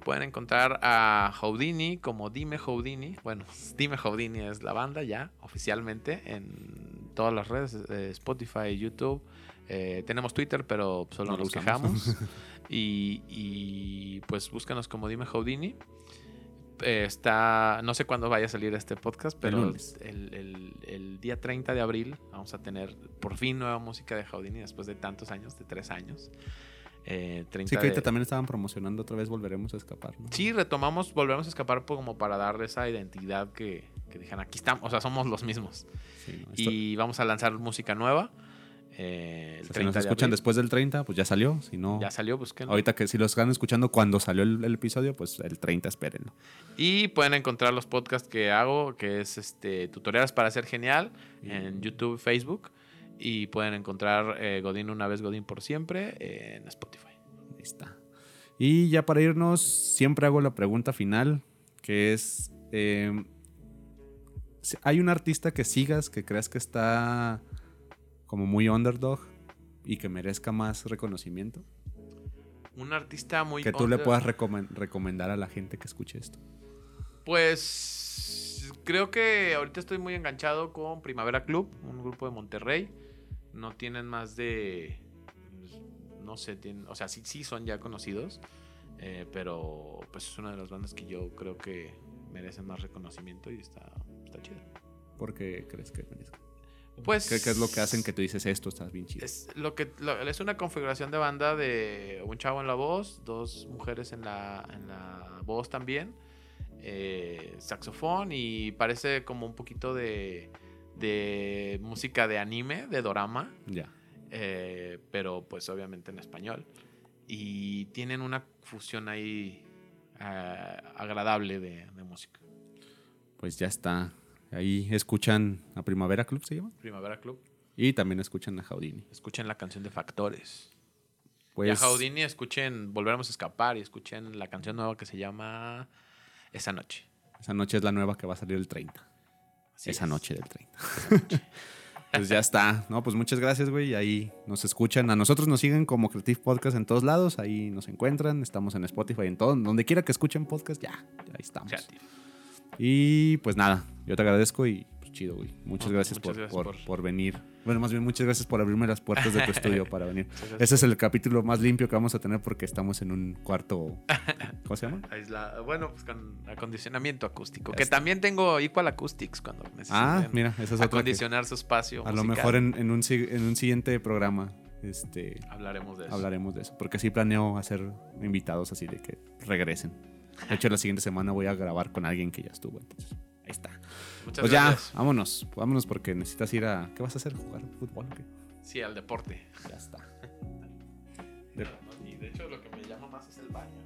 Speaker 2: Pueden encontrar a Houdini como Dime Houdini. Bueno, Dime Houdini es la banda ya, oficialmente, en todas las redes, eh, Spotify, YouTube. Eh, tenemos Twitter, pero solo
Speaker 1: No
Speaker 2: nos quejamos. y, y, pues búscanos como Dime Houdini. Eh, está, no sé cuándo vaya a salir este podcast, pero
Speaker 1: lunes.
Speaker 2: el, el- el día 30 de abril vamos a tener por fin nueva música de Houdini después de tantos años, de tres años. Eh, 30
Speaker 1: Sí, que ahorita
Speaker 2: de-
Speaker 1: también estaban promocionando otra vez Volveremos a Escapar. ¿no?
Speaker 2: Sí, retomamos, volvemos a escapar como para darle esa identidad que, que dijeran, aquí estamos, o sea, somos los mismos.
Speaker 1: Sí, ¿no? Esto-
Speaker 2: Y vamos a lanzar música nueva. eh, el
Speaker 1: si
Speaker 2: 30
Speaker 1: nos
Speaker 2: de
Speaker 1: escuchan
Speaker 2: abril.
Speaker 1: después del 30, pues ya salió. Si no,
Speaker 2: Ya salió, búsquenlo.
Speaker 1: ahorita que si los están escuchando cuando salió el, el episodio, pues el 30 espérenlo.
Speaker 2: Y pueden encontrar los podcasts que hago, que es este tutoriales para ser genial, en YouTube, Facebook. Y pueden encontrar eh, Godín una vez, Godín por siempre en Spotify.
Speaker 1: Ahí está. Y ya para irnos, siempre hago la pregunta final, que es, eh, si- ¿hay un artista que sigas que creas que está como muy underdog y que merezca más reconocimiento?
Speaker 2: Un artista muy...
Speaker 1: Que tú le puedas recomen- recomendar a la gente que escuche esto.
Speaker 2: Pues creo que ahorita estoy muy enganchado con Primavera Club, un grupo de Monterrey. No tienen más de, pues, no sé, tienen, o sea, sí, sí son ya conocidos, eh, pero pues es una de las bandas que yo creo que merecen más reconocimiento y está, está chido.
Speaker 1: ¿Por qué crees que merezca?
Speaker 2: Pues
Speaker 1: ¿Qué, es lo que hacen que tú dices esto está bien chido?
Speaker 2: Es, lo que, lo- es una configuración de banda de un chavo en la voz, dos mujeres en la, en la voz también, eh, saxofón y parece como un poquito de, de música de anime, de dorama,
Speaker 1: Ya.
Speaker 2: eh, pero pues obviamente en español. Y tienen una fusión ahí eh, agradable de, de música.
Speaker 1: Pues ya está. Ahí escuchan a Primavera Club, se llama.
Speaker 2: Primavera Club.
Speaker 1: Y también escuchan a Jaudini.
Speaker 2: Escuchen la canción de Factores.
Speaker 1: Pues,
Speaker 2: y a Jaudini escuchen Volveremos a escapar y escuchen la canción nueva que se llama Esa noche.
Speaker 1: Esa noche es la nueva que va a salir el 30.
Speaker 2: Así
Speaker 1: Esa
Speaker 2: es.
Speaker 1: noche del 30. pues ya está. No, pues muchas gracias, güey. Ahí nos escuchan. A nosotros nos siguen como Creative Podcast en todos lados. Ahí nos encuentran. Estamos en Spotify, en todo. Donde quiera que escuchen podcast, ya. ya ahí estamos.
Speaker 2: Creative.
Speaker 1: Y pues nada, yo te agradezco y pues chido, güey. Muchas
Speaker 2: No,
Speaker 1: gracias,
Speaker 2: muchas
Speaker 1: por,
Speaker 2: gracias
Speaker 1: por-
Speaker 2: por-
Speaker 1: por venir. Bueno, más bien muchas gracias por abrirme las puertas de tu estudio para venir. Ese es el capítulo más limpio que vamos a tener porque estamos en un cuarto. ¿Cómo se llama?
Speaker 2: Aisla- Bueno, pues con acondicionamiento acústico. Que
Speaker 1: está.
Speaker 2: también tengo Equal Acoustics cuando necesiten
Speaker 1: Ah, mira, esa es que-
Speaker 2: acondicionar su espacio.
Speaker 1: a lo mejor en, en un, en un siguiente programa este,
Speaker 2: hablaremos de eso.
Speaker 1: hablaremos de eso. Porque sí planeo hacer invitados así de que regresen. De hecho, la siguiente semana voy a grabar con alguien que ya estuvo. Entonces, ahí está.
Speaker 2: Muchas
Speaker 1: pues ya,
Speaker 2: gracias.
Speaker 1: vámonos. Vámonos porque necesitas ir a. ¿Qué vas a hacer? ¿Jugar fútbol qué?
Speaker 2: Sí, al deporte.
Speaker 1: Ya está.
Speaker 2: Y de hecho lo que me llama más es el baño.